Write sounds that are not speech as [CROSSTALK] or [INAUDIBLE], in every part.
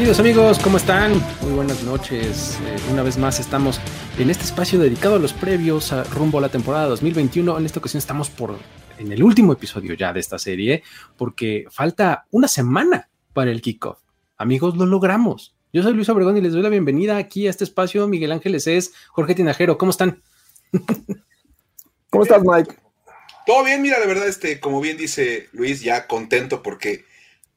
Bienvenidos amigos, ¿cómo están? Muy buenas noches. Eh, una vez más estamos en este espacio dedicado a los previos a rumbo a la temporada 2021. En esta ocasión estamos por en el último episodio ya de esta serie porque falta una semana para el kickoff. Amigos, lo logramos. Yo soy Luis Obregón y les doy la bienvenida aquí a este espacio. Miguel Ángeles es Jorge Tinajero. ¿Cómo están? ¿Cómo estás, Mike? Todo bien, mira, de verdad, este, como bien dice Luis, ya contento porque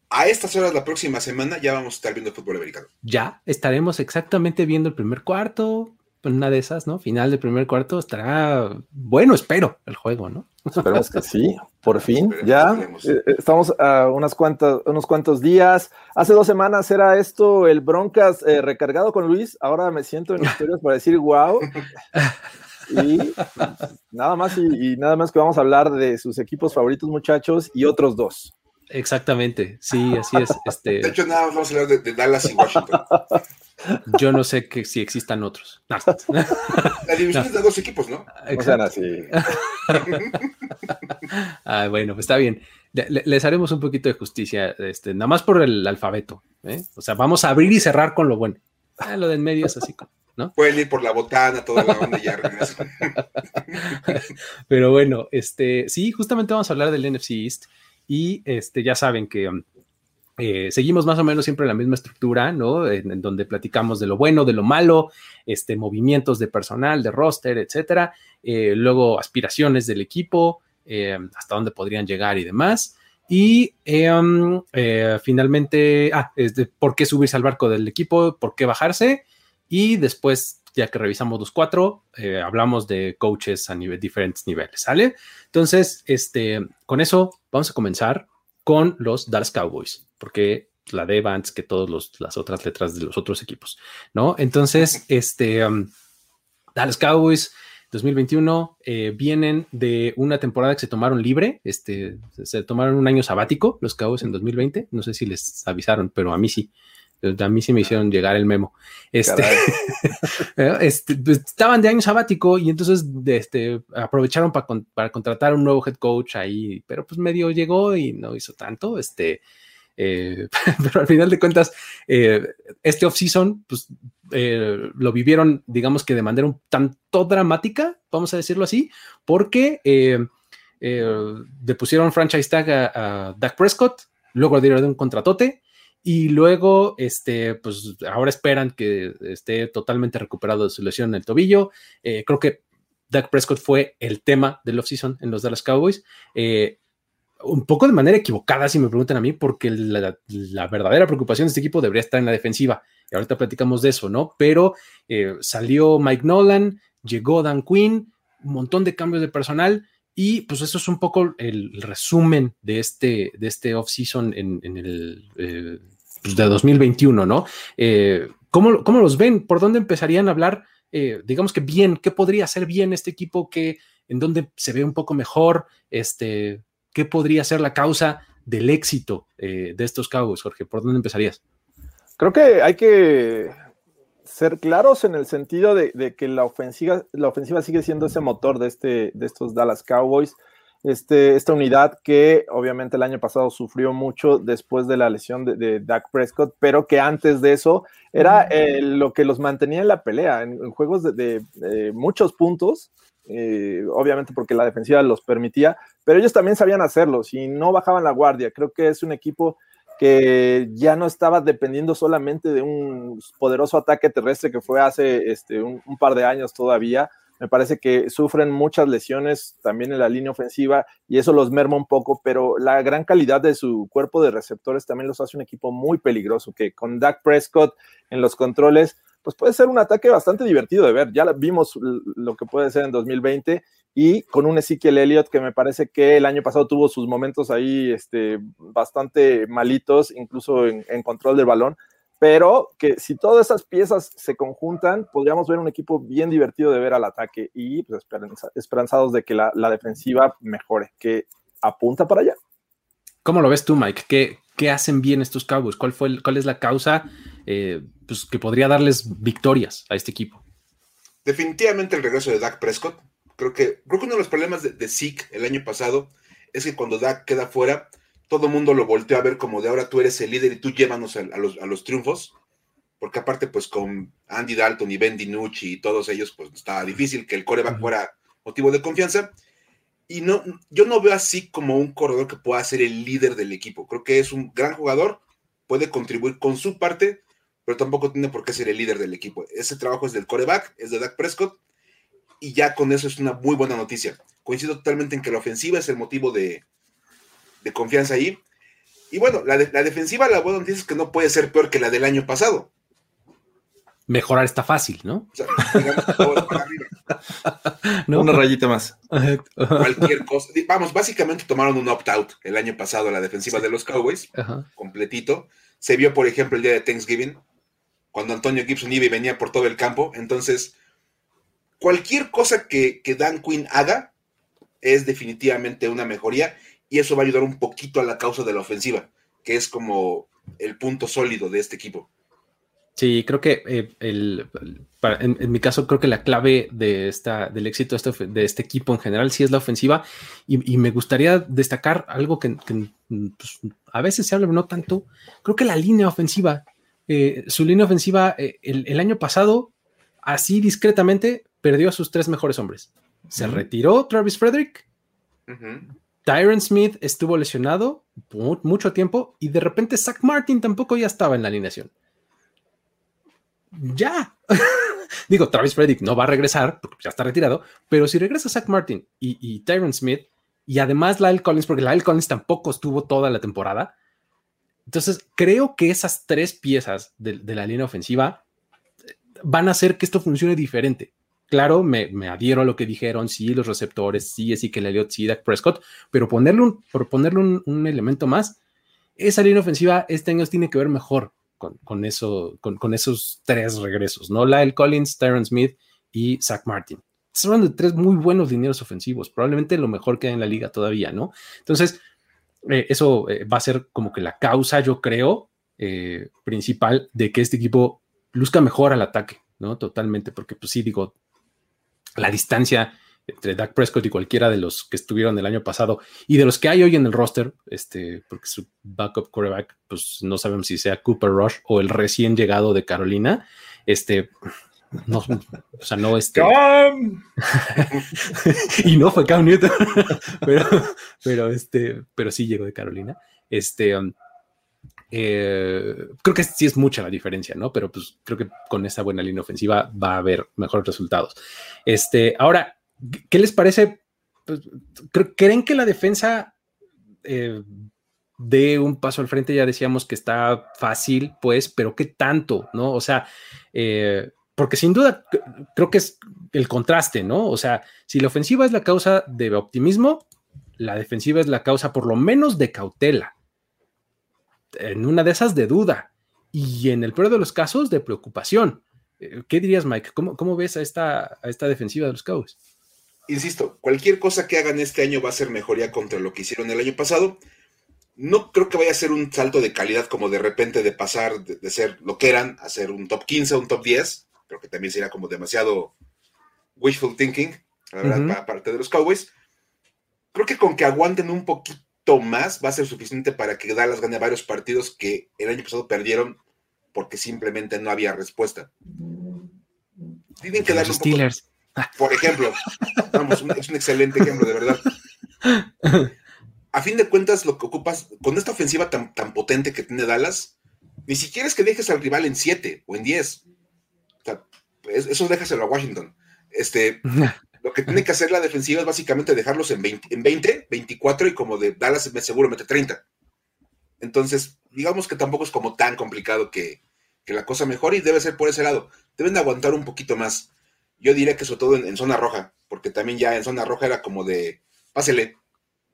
a estas horas la próxima semana ya vamos a estar viendo fútbol americano. Ya estaremos exactamente viendo el primer cuarto, una de esas, ¿no? Final del primer cuarto estará bueno, espero, el juego, ¿no? Esperemos que sí, por [LAUGHS] fin, ya eh, eh, estamos a unas cuantas, unos cuantos días. Hace dos semanas era esto el Broncas eh, recargado con Luis, ahora me siento en historias para decir wow. [LAUGHS] Y nada más y nada más que vamos a hablar de sus equipos favoritos, muchachos, y otros dos. Exactamente, sí, así es. [LAUGHS] Este... De hecho, nada más vamos a hablar de, Dallas y Washington. [LAUGHS] Yo no sé que si existan otros. [LAUGHS] La división es de dos equipos, ¿no? O sea, así. ah, bueno, pues está bien. les haremos un poquito de justicia, este, nada más por el alfabeto. ¿eh? O sea, vamos a abrir y cerrar con lo bueno. Ah, lo de en medio es así, ¿no? Pueden ir por la botana, toda la onda ya Pero bueno, este, sí, justamente vamos a hablar del NFC East. Y este, ya saben que um, eh, seguimos más o menos siempre la misma estructura, ¿no? En, donde platicamos de lo bueno, de lo malo, este, movimientos de personal, de roster, etcétera. Eh, luego aspiraciones del equipo, eh, hasta dónde podrían llegar y demás. Y um, finalmente, ah, por qué subirse al barco del equipo, por qué bajarse. Y después ya que revisamos los cuatro, hablamos de coaches a nivel, diferentes niveles, ¿sale? Entonces, este, con eso vamos a comenzar con los Dallas Cowboys, porque la D va antes que todas las otras letras de los otros equipos, ¿no? Entonces, [LAUGHS] este, um, Dallas Cowboys 2021 eh, vienen de una temporada que se tomaron libre, este, se tomaron un año sabático los Cowboys en 2020, no sé si les avisaron, pero a mí sí. A mí sí me hicieron llegar el memo. Este, [LAUGHS] este pues, estaban de año sabático y entonces este, aprovecharon para, para contratar un nuevo head coach ahí, pero pues medio llegó y no hizo tanto. Este, eh, [LAUGHS] pero al final de cuentas, eh, este off-season, pues eh, lo vivieron, digamos que de manera un tanto dramática, vamos a decirlo así, porque le pusieron franchise tag a, a Dak Prescott, luego dieron un contratote y luego, este, pues ahora esperan que esté totalmente recuperado de su lesión en el tobillo. Eh, creo que Dak Prescott fue el tema del offseason en los Dallas Cowboys. Eh, un poco de manera equivocada, si me preguntan a mí, porque la, verdadera preocupación de este equipo debería estar en la defensiva. Y ahorita platicamos de eso, ¿no? Pero eh, salió Mike Nolan, llegó Dan Quinn, un montón de cambios de personal. Y pues eso es un poco el resumen de este, de este off-season en, el pues, de 2021, ¿no? Eh, ¿cómo, los ven? ¿Por dónde empezarían a hablar? Eh, digamos que bien, ¿qué podría ser bien este equipo? ¿Qué, ¿En dónde se ve un poco mejor? Este, ¿Qué podría ser la causa del éxito eh, de estos Cowboys, Jorge? ¿Por dónde empezarías? Creo que hay que ser claros en el sentido de, que la ofensiva, la ofensiva sigue siendo ese motor de, este, de estos Dallas Cowboys este, esta unidad que obviamente el año pasado sufrió mucho después de la lesión de, Dak Prescott, pero que antes de eso era eh, lo que los mantenía en la pelea, en, juegos de, muchos puntos, eh, obviamente porque la defensiva los permitía, pero ellos también sabían hacerlo, y no bajaban la guardia. Creo que es un equipo que ya no estaba dependiendo solamente de un poderoso ataque terrestre que fue hace este, un par de años todavía, me parece que sufren muchas lesiones también en la línea ofensiva y eso los merma un poco, pero la gran calidad de su cuerpo de receptores también los hace un equipo muy peligroso, que con Dak Prescott en los controles, pues puede ser un ataque bastante divertido de ver. Ya vimos lo que puede ser en 2020 y con un Ezekiel Elliott que me parece que el año pasado tuvo sus momentos ahí este, bastante malitos, incluso en, control del balón, pero que si todas esas piezas se conjuntan, podríamos ver un equipo bien divertido de ver al ataque y pues, esperanzados de que la, defensiva mejore, que apunta para allá. ¿Cómo lo ves tú, Mike? ¿Qué, qué hacen bien estos Cowboys? ¿Cuál, fue ¿Cuál es la causa eh, pues, que podría darles victorias a este equipo? Definitivamente el regreso de Dak Prescott creo que, creo que uno de los problemas de, de Zeke el año pasado es que cuando Dak queda fuera, todo el mundo lo volteó a ver como de ahora tú eres el líder y tú llévanos a, los, a los, triunfos, porque aparte pues con Andy Dalton y Ben DiNucci y todos ellos pues estaba difícil que el coreback fuera motivo de confianza. Y no, yo no veo así como un corredor que pueda ser el líder del equipo. Creo que es un gran jugador, puede contribuir con su parte, pero tampoco tiene por qué ser el líder del equipo. Ese trabajo es del coreback, es de Dak Prescott, y ya con eso es una muy buena noticia. Coincido totalmente en que la ofensiva es el motivo de, confianza ahí. Y bueno, la, la, defensiva, la buena noticia es que no puede ser peor que la del año pasado. Mejorar está fácil, ¿no? [LAUGHS] Una rayita más. Cualquier [LAUGHS] cosa. Vamos, básicamente tomaron un opt-out el año pasado la defensiva de los Cowboys, completito. Se vio, por ejemplo, el día de Thanksgiving, cuando Antonio Gibson iba y venía por todo el campo. Entonces, cualquier cosa que, Dan Quinn haga es definitivamente una mejoría y eso va a ayudar un poquito a la causa de la ofensiva, que es como el punto sólido de este equipo. Sí, creo que eh, el, en, mi caso creo que la clave de esta, del éxito de este, de este equipo en general sí es la ofensiva y, me gustaría destacar algo que, pues, a veces se habla, no tanto. Creo que la línea ofensiva, eh, su línea ofensiva eh, el, el, año pasado, así discretamente, perdió a sus tres mejores hombres. Se retiró Travis Frederick. Tyron Smith estuvo lesionado mucho tiempo y de repente Zach Martin tampoco ya estaba en la alineación. Ya. [LAUGHS] Digo, Travis Frederick no va a regresar porque ya está retirado, pero si regresa Zach Martin y, Tyron Smith y además Lyle Collins, porque Lyle Collins tampoco estuvo toda la temporada, entonces creo que esas tres piezas de, de la línea ofensiva van a hacer que esto funcione diferente claro, me, adhiero a lo que dijeron, sí, los receptores, sí, es que Elliott, sí, Dak Prescott, pero ponerle un, por ponerle un, elemento más, esa línea ofensiva este año tiene que ver mejor con, eso, con, esos tres regresos, ¿no? Lyle Collins, Tyron Smith y Zach Martin. Son de tres muy buenos dineros ofensivos, probablemente lo mejor que hay en la liga todavía, ¿no? Entonces, eh, eso eh, va a ser como que la causa, yo creo, eh, principal de que este equipo luzca mejor al ataque, ¿no? Totalmente, porque pues sí, digo, la distancia entre Dak Prescott y cualquiera de los que estuvieron el año pasado y de los que hay hoy en el roster, este, porque su backup quarterback, pues no sabemos si sea Cooper Rush o el recién llegado de Carolina, este, no, o sea, no este. [LAUGHS] y no fue Cam Newton, [LAUGHS] pero, pero este, pero sí llegó de Carolina. Este, um, eh, creo que sí es mucha la diferencia, ¿no? Pero pues creo que con esa buena línea ofensiva va a haber mejores resultados. Este, ahora, ¿qué les parece? Pues, ¿Creen que la defensa eh, dé un paso al frente? Ya decíamos que está fácil, pues, pero ¿qué tanto, no? O sea, eh, porque sin duda creo que es el contraste, ¿no? O sea, si la ofensiva es la causa de optimismo, la defensiva es la causa por lo menos de cautela en una de esas de duda y en el peor de los casos de preocupación. Eh, ¿Qué dirías, Mike? ¿Cómo, cómo ves a esta, a esta defensiva de los Cowboys? Insisto, cualquier cosa que hagan este año va a ser mejoría contra lo que hicieron el año pasado. No creo que vaya a ser un salto de calidad como de repente de pasar de, ser lo que eran a ser un top 15 o un top 10. Creo que también sería como demasiado wishful thinking, la verdad, parte de los Cowboys. Creo que con que aguanten un poquito más va a ser suficiente para que Dallas gane varios partidos que el año pasado perdieron porque simplemente no había respuesta. Tienen que darle Steelers. [LAUGHS] Por ejemplo, vamos, es un excelente ejemplo, de verdad. A fin de cuentas, lo que ocupas con esta ofensiva tan, tan potente que tiene Dallas, ni siquiera es que dejes al rival en 7 o en 10. O sea, eso déjaselo a Washington. Este, [LAUGHS] Lo que tiene que hacer la defensiva es básicamente dejarlos en 20, en 20 24 y como de Dallas seguro mete 30. Entonces, digamos que tampoco es como tan complicado que, que la cosa mejore y debe ser por ese lado. Deben de aguantar un poquito más. Yo diría que sobre todo en, zona roja, porque también ya en zona roja era como de, pásele.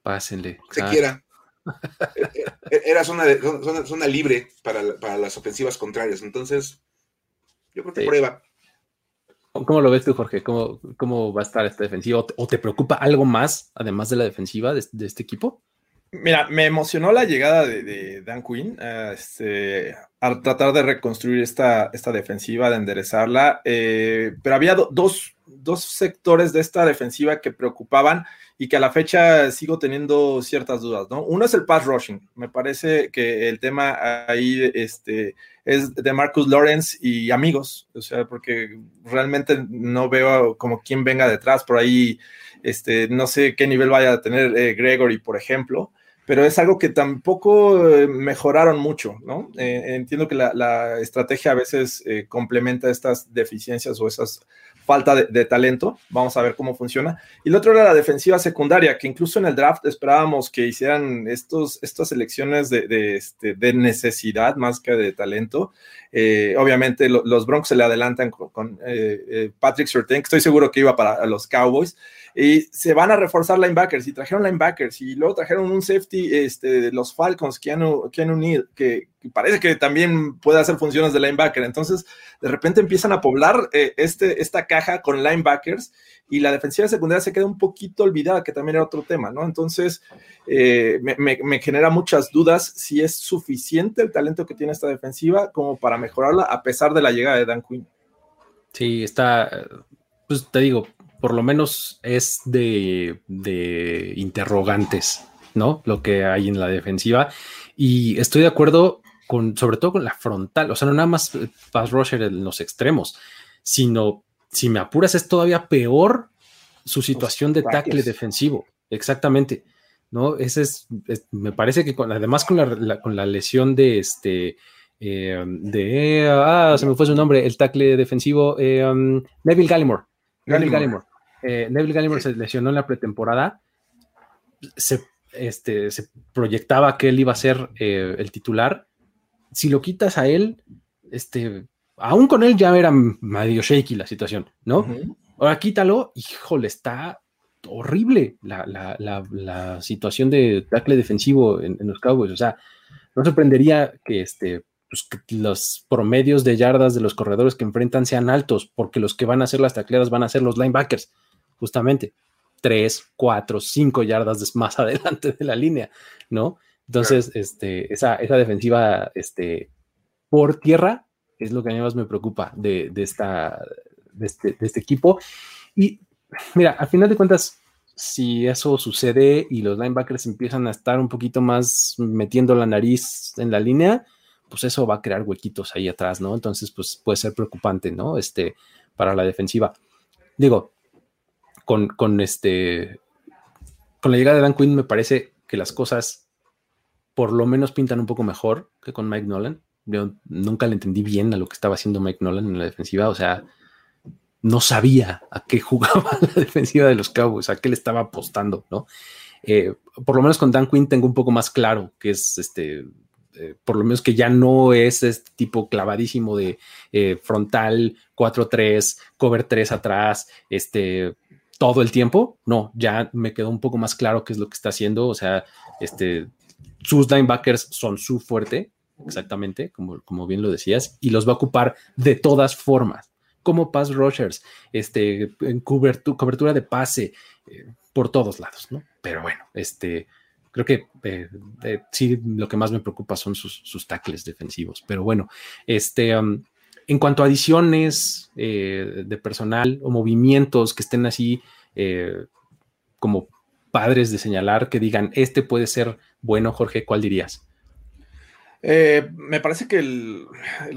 Pásenle. Se quiera. [LAUGHS] E, e, era zona, de, zona, libre para, las ofensivas contrarias. Entonces, yo creo que prueba. ¿Cómo lo ves tú, Jorge? ¿Cómo, ¿Cómo, va a estar esta defensiva? ¿O te preocupa algo más, además de la defensiva de, este equipo? Mira, me emocionó la llegada de, Dan Quinn este, a tratar de reconstruir esta, esta defensiva, de enderezarla, eh, pero había dos, dos sectores de esta defensiva que preocupaban y que a la fecha sigo teniendo ciertas dudas, ¿no? Uno es el pass rushing. Me parece que el tema ahí este, es de Marcus Lawrence y amigos, o sea, porque realmente no veo como quién venga detrás por ahí, este, no sé qué nivel vaya a tener eh, Gregory, por ejemplo pero es algo que tampoco eh, mejoraron mucho, ¿no? Eh, entiendo que la, estrategia a veces complementa estas deficiencias o esas falta de, talento. Vamos a ver cómo funciona. Y el otro era la defensiva secundaria, que incluso en el draft esperábamos que hicieran estos, estas elecciones de, este, necesidad más que de talento. Eh, obviamente los Broncos se le adelantan con, eh, eh, Patrick Surtain, que estoy seguro que iba para los Cowboys y se van a reforzar linebackers y trajeron linebackers y luego trajeron un safety este, de los Falcons, Keanu, Keanu Neal, que, parece que también puede hacer funciones de linebacker. Entonces, de repente empiezan a poblar eh, este, esta caja con linebackers y la defensiva secundaria se queda un poquito olvidada, que también era otro tema, ¿no? Entonces, eh, me, genera muchas dudas si es suficiente el talento que tiene esta defensiva como para mejorarla a pesar de la llegada de Dan Quinn. Sí, está, pues te digo, por lo menos es de, interrogantes, ¿no? Lo que hay en la defensiva. Y estoy de acuerdo con, sobre todo con la frontal, o sea, no nada más pass rusher en los extremos, sino, si me apuras, es todavía peor su situación de tackle defensivo. Exactamente. ¿no? Ese es, me parece que además con la, con la lesión de este, eh, de, ah, se me fue su nombre, el tackle defensivo, eh, um, Neville Gallimore. Neville Gallimore eh, Neville Gallimore se lesionó en la pretemporada, se, este, se proyectaba que él iba a ser eh, el titular. Si lo quitas a él, este, aún con él ya era medio shaky la situación, ¿no? Ahora quítalo, híjole, está horrible la, situación de tackle defensivo en, los Cowboys. O sea, no sorprendería que, este, pues, que los promedios de yardas de los corredores que enfrentan sean altos, porque los que van a hacer las tacleadas van a ser los linebackers justamente tres, cuatro, cinco yardas más [LAUGHS] adelante de la línea, ¿no? Entonces, este, esa, esa defensiva este, por tierra es lo que a mí más me preocupa de, esta, este, de, este, equipo. Y mira, al final de cuentas, si eso sucede y los linebackers empiezan a estar un poquito más metiendo la nariz en la línea, pues eso va a crear huequitos ahí atrás, ¿no? Entonces, pues puede ser preocupante, ¿no? Este, para la defensiva. Digo, con, este, con la llegada de Dan Quinn me parece que las cosas por lo menos pintan un poco mejor que con Mike Nolan. Yo nunca le entendí bien a lo que estaba haciendo Mike Nolan en la defensiva, o sea, no sabía a qué [LAUGHS] jugaba la defensiva de los Cowboys, a qué le estaba apostando, ¿no? Eh, por lo menos con Dan Quinn tengo un poco más claro que es este, eh, por lo menos que ya no es este tipo clavadísimo de eh, frontal 4-3, cover 3 atrás, este, todo el tiempo. No, ya me quedó un poco más claro qué es lo que está haciendo. O sea, este, sus linebackers son su fuerte, exactamente, como, como bien lo decías, y los va a ocupar de todas formas, como pass rushers, este, en cobertura, cobertura de pase, eh, por todos lados, ¿no? Pero bueno, este, creo que eh, eh, sí, lo que más me preocupa son sus, sus tackles defensivos. Pero bueno, este, um, en cuanto a adiciones eh, de personal o movimientos que estén así como padres de señalar, que digan, este puede ser bueno, Jorge, ¿cuál dirías? Me parece que el,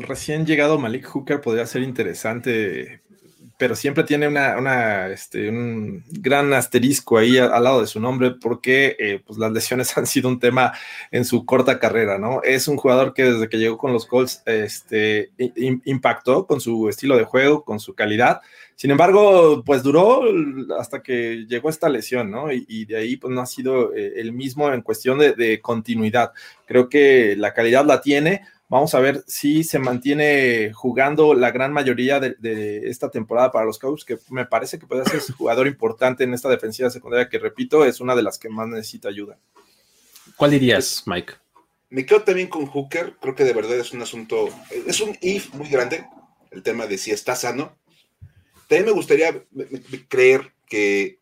recién llegado Malik Hooker podría ser interesante pero siempre tiene una, este, un gran asterisco ahí al, lado de su nombre porque eh, pues las lesiones [LAUGHS] han sido un tema en su corta carrera, ¿no? Es un jugador que desde que llegó con los Colts este, impactó con su estilo de juego, con su calidad. Sin embargo, pues duró hasta que llegó esta lesión, ¿no? Y, de ahí pues no ha sido eh, el mismo en cuestión de continuidad. Creo que la calidad la tiene, Vamos a ver si se mantiene jugando la gran mayoría de, esta temporada para los Cowboys, que me parece que puede ser un jugador importante en esta defensiva secundaria, que repito, es una de las que más necesita ayuda. ¿Cuál dirías, Mike? Me quedo también con Hooker, creo que de verdad es un asunto, es un if muy grande, el tema de si está sano. También me gustaría creer que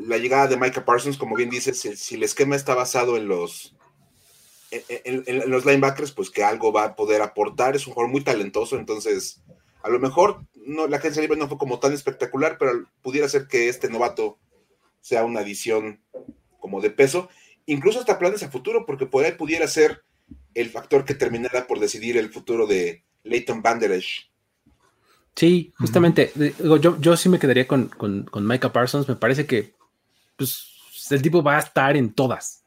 la llegada de Micah Parsons, como bien dices, si, el esquema está basado en los, en, los linebackers, pues que algo va a poder aportar. Es un jugador muy talentoso, entonces a lo mejor no, la agencia libre no fue como tan espectacular, pero pudiera ser que este novato sea una adición como de peso, incluso hasta planes a futuro, porque por ahí pudiera ser el factor que terminara por decidir el futuro de Leighton Banderesh Sí, justamente. yo, yo sí me quedaría con, con, Micah Parsons. Me parece que pues, el tipo va a estar en todas.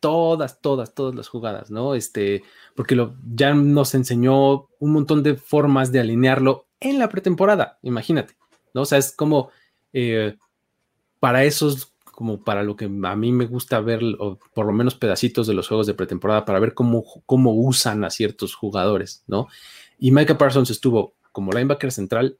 Todas, todas, todas las jugadas, ¿no? Este, porque lo, ya nos enseñó un montón de formas de alinearlo en la pretemporada, imagínate, ¿no? O sea, es como eh, para esos, como para lo que a mí me gusta ver, o por lo menos pedacitos de los juegos de pretemporada, para ver cómo, cómo usan a ciertos jugadores, ¿no? Y Micah Parsons estuvo como linebacker central,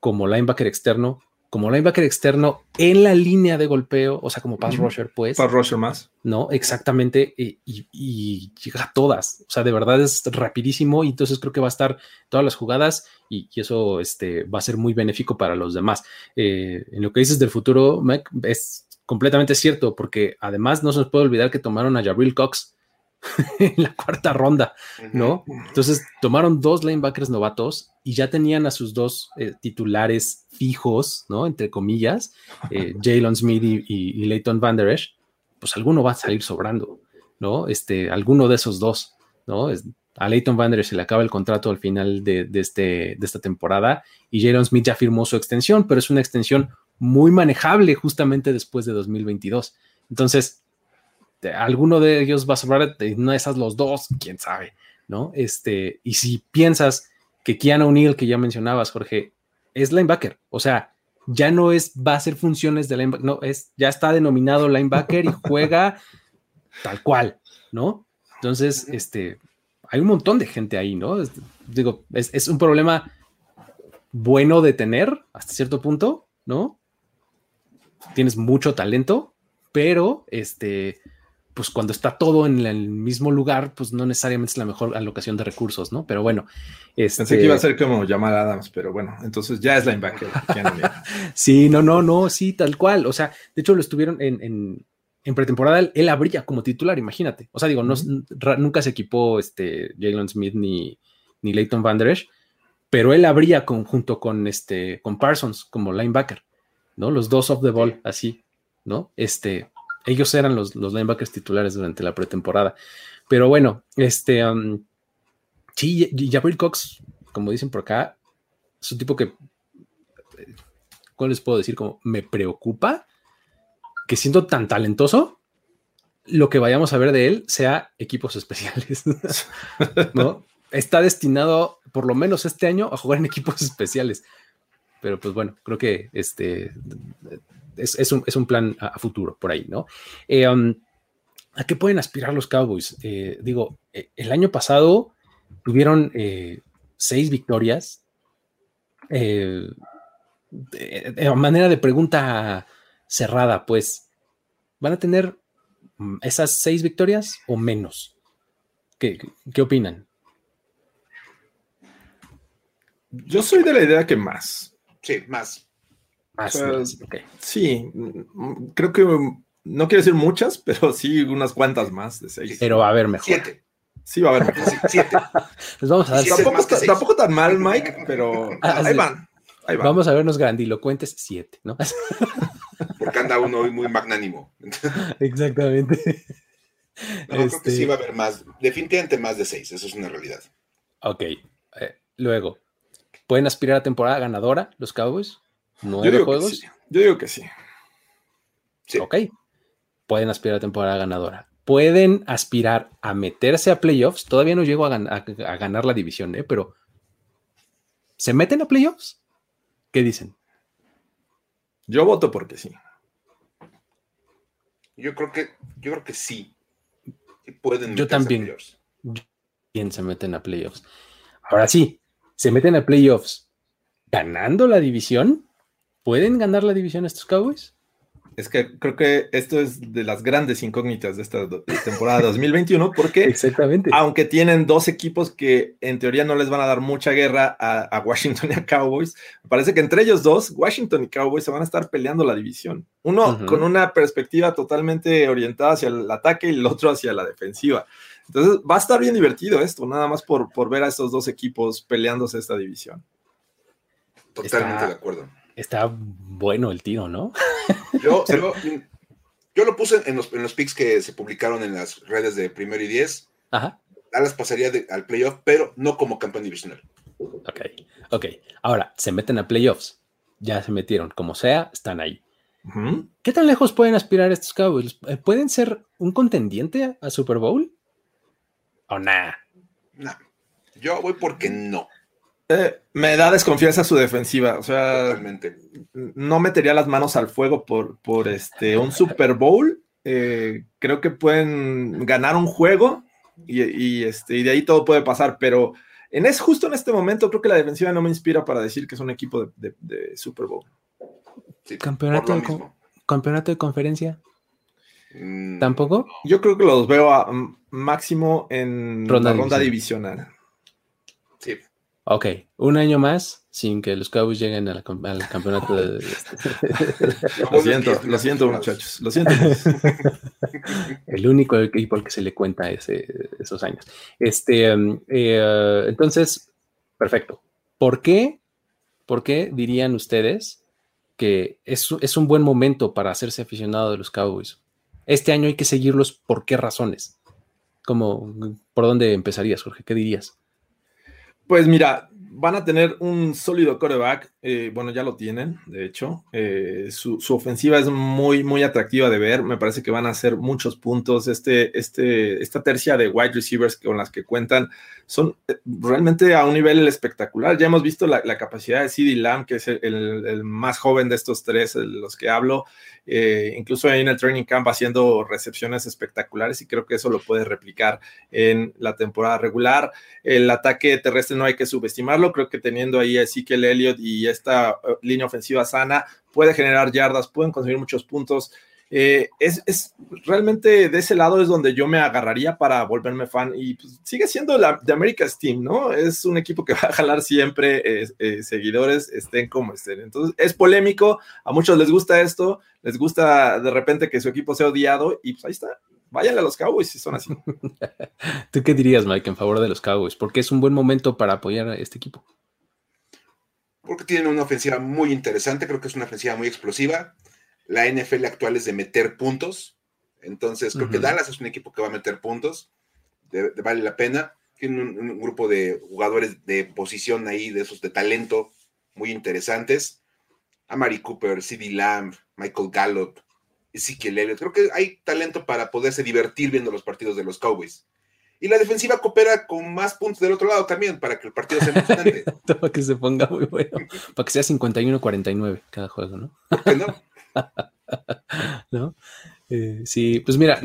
como linebacker externo, como linebacker externo en la línea de golpeo, o sea, como pass rusher, pues. Pass rusher más. No, exactamente, y, llega a todas, o sea, de verdad es rapidísimo y entonces creo que va a estar todas las jugadas y, eso este, va a ser muy benéfico para los demás. Eh, en lo que dices del futuro, Mac, es completamente cierto, porque además no se nos puede olvidar que tomaron a Jabril Cox, [LAUGHS] en la cuarta ronda, ¿no? Entonces tomaron dos linebackers novatos y ya tenían a sus dos eh, titulares fijos, ¿no? Entre comillas, [LAUGHS] eh, Jalen Smith y, Leighton Van Der Esch, pues alguno va a salir sobrando, ¿no? Este, alguno de esos dos, ¿no? a Leighton Van Der Esch se le acaba el contrato al final de, este, de esta temporada y Jalen Smith ya firmó su extensión, pero es una extensión muy manejable justamente después de 2022. Entonces, alguno de ellos va a sobrar, no esas los dos, quién sabe, ¿no? Este, y si piensas que Keanu O'Neill, que ya mencionabas, Jorge, es linebacker, o sea, ya no es, va a hacer funciones de linebacker, no, es, ya está denominado linebacker y juega [LAUGHS] tal cual, ¿no? Entonces, este, hay un montón de gente ahí, ¿no? digo, es, es un problema bueno de tener hasta cierto punto, ¿no? Tienes mucho talento, pero este, pues cuando está todo en el mismo lugar, pues no necesariamente es la mejor alocación de recursos, ¿no? Pero bueno. Este... Pensé que iba a ser como llamar a Adams, pero bueno, entonces ya es linebacker. [LAUGHS] sí, no, no, no, sí, tal cual. O sea, de hecho lo estuvieron en, en, pretemporada, él, abría como titular, imagínate. O sea, digo, no, nunca se equipó este Jalen Smith ni, ni Leighton Van Der Esch, pero él abría junto con, este, con Parsons como linebacker, ¿no? Los dos off the ball, así, ¿no? Este, ellos eran los, los linebackers titulares durante la pretemporada. Pero bueno, este, um, sí, Jabril Cox, como dicen por acá, es un tipo que, ¿cómo les puedo decir? Como me preocupa que siendo tan talentoso, lo que vayamos a ver de él sea equipos especiales. [LAUGHS] ¿No? Está destinado, por lo menos este año, a jugar en equipos especiales. Pero pues bueno, creo que este es, un, plan a, futuro por ahí, ¿no? Eh, um, ¿A qué pueden aspirar los Cowboys? Eh, digo, eh, el año pasado tuvieron seis victorias. de, manera de pregunta cerrada, pues, ¿van a tener mm, esas seis victorias o menos? ¿Qué, qué opinan? Yo soy de la idea que más. Sí, más. Sí, creo que no quiero decir muchas, pero sí unas cuantas más de seis. Pero va a haber mejor. Siete. Sí, va a haber mejor. Siete. [LAUGHS] Pues vamos a tampoco, tan mal, Mike, pero ah, ahí, van, Vamos a vernos grandilocuentes, siete, ¿no? [LAUGHS] Porque anda uno hoy muy magnánimo. Exactamente. No, creo que sí este va a haber más, definitivamente más de seis, eso es una realidad. Ok, eh, luego, ¿pueden aspirar a temporada ganadora los Cowboys? ¿Nueve juegos? Yo digo que sí. sí. Ok. Pueden aspirar a temporada ganadora. Pueden aspirar a meterse a playoffs. Todavía no llego a, ganar la división, ¿eh? pero ¿se meten a playoffs? ¿Qué dicen? Yo voto porque sí. Yo creo que, yo creo que sí. pueden yo también. se meten a playoffs. Ahora sí, se meten a playoffs ganando la división. ¿Pueden ganar la división estos Cowboys? Es que creo que esto es de las grandes incógnitas de esta temporada 2021, porque Exactamente. aunque tienen dos equipos que en teoría no les van a dar mucha guerra a, Washington y a Cowboys, parece que entre ellos dos, Washington y Cowboys se van a estar peleando la división. Uno con una perspectiva totalmente orientada hacia el ataque y el otro hacia la defensiva. Entonces va a estar bien divertido esto, nada más por, por ver a estos dos equipos peleándose esta división. Totalmente de acuerdo está bueno el tiro, ¿no? [LAUGHS] Yo, yo, lo puse en los, en los picks que se publicaron en las redes de primero y diez. Ajá. Dallas pasaría al playoff, pero no como campeón divisional. Ok, ok. Ahora, se meten a playoffs. Ya se metieron, como sea, están ahí. ¿Qué tan lejos pueden aspirar estos Cowboys? Eh, ¿Pueden ser un contendiente a Super Bowl? ¿O nada? No. Yo voy porque no. Eh, me da desconfianza su defensiva. O sea, no metería las manos al fuego por, por este, un Super Bowl. Eh, creo que pueden ganar un juego y, este, y de ahí todo puede pasar, pero en es justo en este momento creo que la defensiva no me inspira para decir que es un equipo de, Super Bowl. ¿Campeonato, de, ¿Campeonato de conferencia? Mm, ¿Tampoco? Yo creo que los veo a, máximo en la ronda divisional. Ok, un año más sin que los Cowboys lleguen al campeonato de... [LAUGHS] lo siento, lo siento muchachos, lo siento. [LAUGHS] El único equipo al que se le cuenta ese, esos años. Este, um, eh, entonces, perfecto. ¿Por qué, ¿Por qué dirían ustedes que es, es un buen momento para hacerse aficionado de los Cowboys? Este año hay que seguirlos, ¿por qué razones? Como, ¿Por dónde empezarías, Jorge? ¿Qué dirías? Pues mira, van a tener un sólido coreback, eh, bueno, ya lo tienen, de hecho, eh, su, ofensiva es muy, muy atractiva de ver, me parece que van a hacer muchos puntos, este, este, esta tercia de wide receivers con las que cuentan son eh, realmente a un nivel espectacular, ya hemos visto la, capacidad de CD Lamb, que es el, más joven de estos tres, de los que hablo, incluso en el training camp haciendo recepciones espectaculares y creo que eso lo puede replicar en la temporada regular, el ataque terrestre no hay que subestimarlo, Creo que teniendo ahí a Ezekiel Elliott y esta eh, línea ofensiva sana, puede generar yardas, pueden conseguir muchos puntos. Eh, es, realmente de ese lado es donde yo me agarraría para volverme fan y pues, sigue siendo la de America's Team, ¿no? Es un equipo que [LAUGHS] va a jalar siempre eh, seguidores, estén como estén. Entonces es polémico, a muchos les gusta esto, les gusta de repente que su equipo sea odiado y pues ahí está, váyanle a los Cowboys si son así. [LAUGHS] ¿Tú qué dirías, Mike, en favor de los Cowboys? Porque es un buen momento para apoyar a este equipo. Porque tienen una ofensiva muy interesante, creo que es una ofensiva muy explosiva. La NFL actual es de meter puntos, entonces creo que Dallas es un equipo que va a meter puntos, vale la pena. Tiene un, grupo de jugadores de posición ahí, de esos de talento muy interesantes. Amari Cooper, CD Lamb, Michael Gallup, Ezekiel Elliott. Creo que hay talento para poderse divertir viendo los partidos de los Cowboys. Y la defensiva coopera con más puntos del otro lado también para que el partido sea emocionante. [LAUGHS] para que se ponga muy bueno. Para que sea 51-49 cada juego, ¿no? ¿Por qué no? [LAUGHS] ¿No? Eh, sí, pues mira,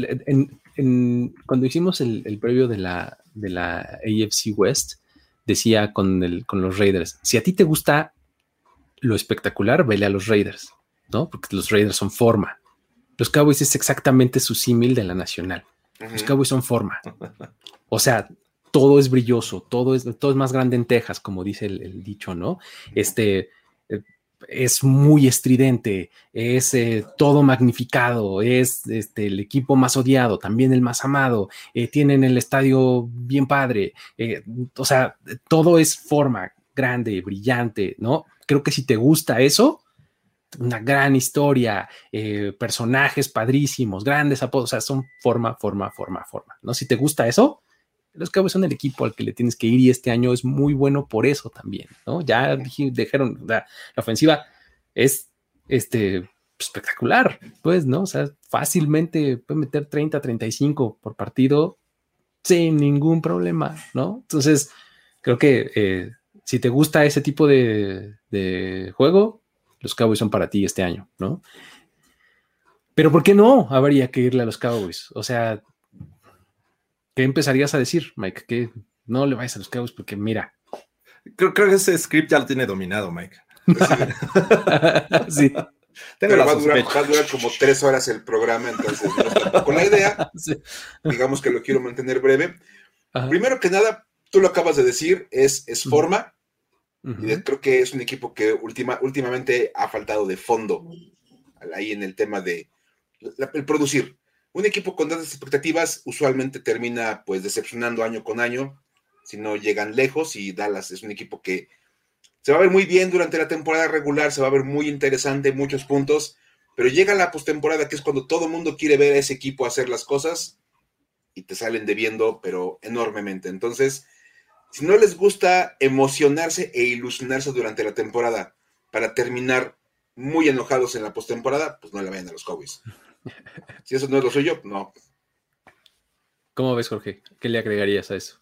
cuando hicimos el, previo de la, de la AFC West, decía con, el, con los Raiders, si a ti te gusta lo espectacular, vele a los Raiders, ¿no? Porque los Raiders son forma. Los Cowboys es exactamente su símil de la nacional. Los Cowboys son forma. [LAUGHS] O sea, todo es brilloso, todo es, todo es más grande en Texas, como dice el, dicho, ¿no? Este eh, es muy estridente, es eh, todo magnificado, es este, el equipo más odiado, también el más amado, eh, tienen el estadio bien padre, o sea, todo es forma grande, brillante, ¿no? Creo que si te gusta eso, una gran historia, eh, personajes padrísimos, grandes apodos, o sea, son forma, forma, forma, forma, ¿no? Si te gusta eso, los Cowboys son el equipo al que le tienes que ir y este año es muy bueno por eso también, ¿no? Ya dijeron, la, ofensiva es este, espectacular, pues, ¿no? O sea, fácilmente puede meter 30, 35 por partido sin ningún problema, ¿no? Entonces, creo que eh, si te gusta ese tipo de, de juego, los Cowboys son para ti este año, ¿no? Pero ¿por qué no habría que irle a los Cowboys? O sea, ¿qué empezarías a decir, Mike? ¿Qué, no le vayas a los Cowboys porque mira. Creo, que ese script ya lo tiene dominado, Mike. [LAUGHS] sí. Pero va a, durar, como tres horas el programa, entonces con la idea, [LAUGHS] digamos que lo quiero mantener breve. Primero que nada, tú lo acabas de decir, es, es forma. Y creo que es un equipo que última, últimamente ha faltado de fondo ahí en el tema de el producir. Un equipo con tantas expectativas usualmente termina pues decepcionando año con año si no llegan lejos y Dallas es un equipo que se va a ver muy bien durante la temporada regular, se va a ver muy interesante, muchos puntos, pero llega la postemporada que es cuando todo el mundo quiere ver a ese equipo hacer las cosas y te salen debiendo, pero enormemente. Entonces, si no les gusta emocionarse e ilusionarse durante la temporada para terminar muy enojados en la postemporada, pues no le vayan a los Cowboys. Si eso no es lo suyo, no. ¿Cómo ves, Jorge? ¿Qué le agregarías a eso?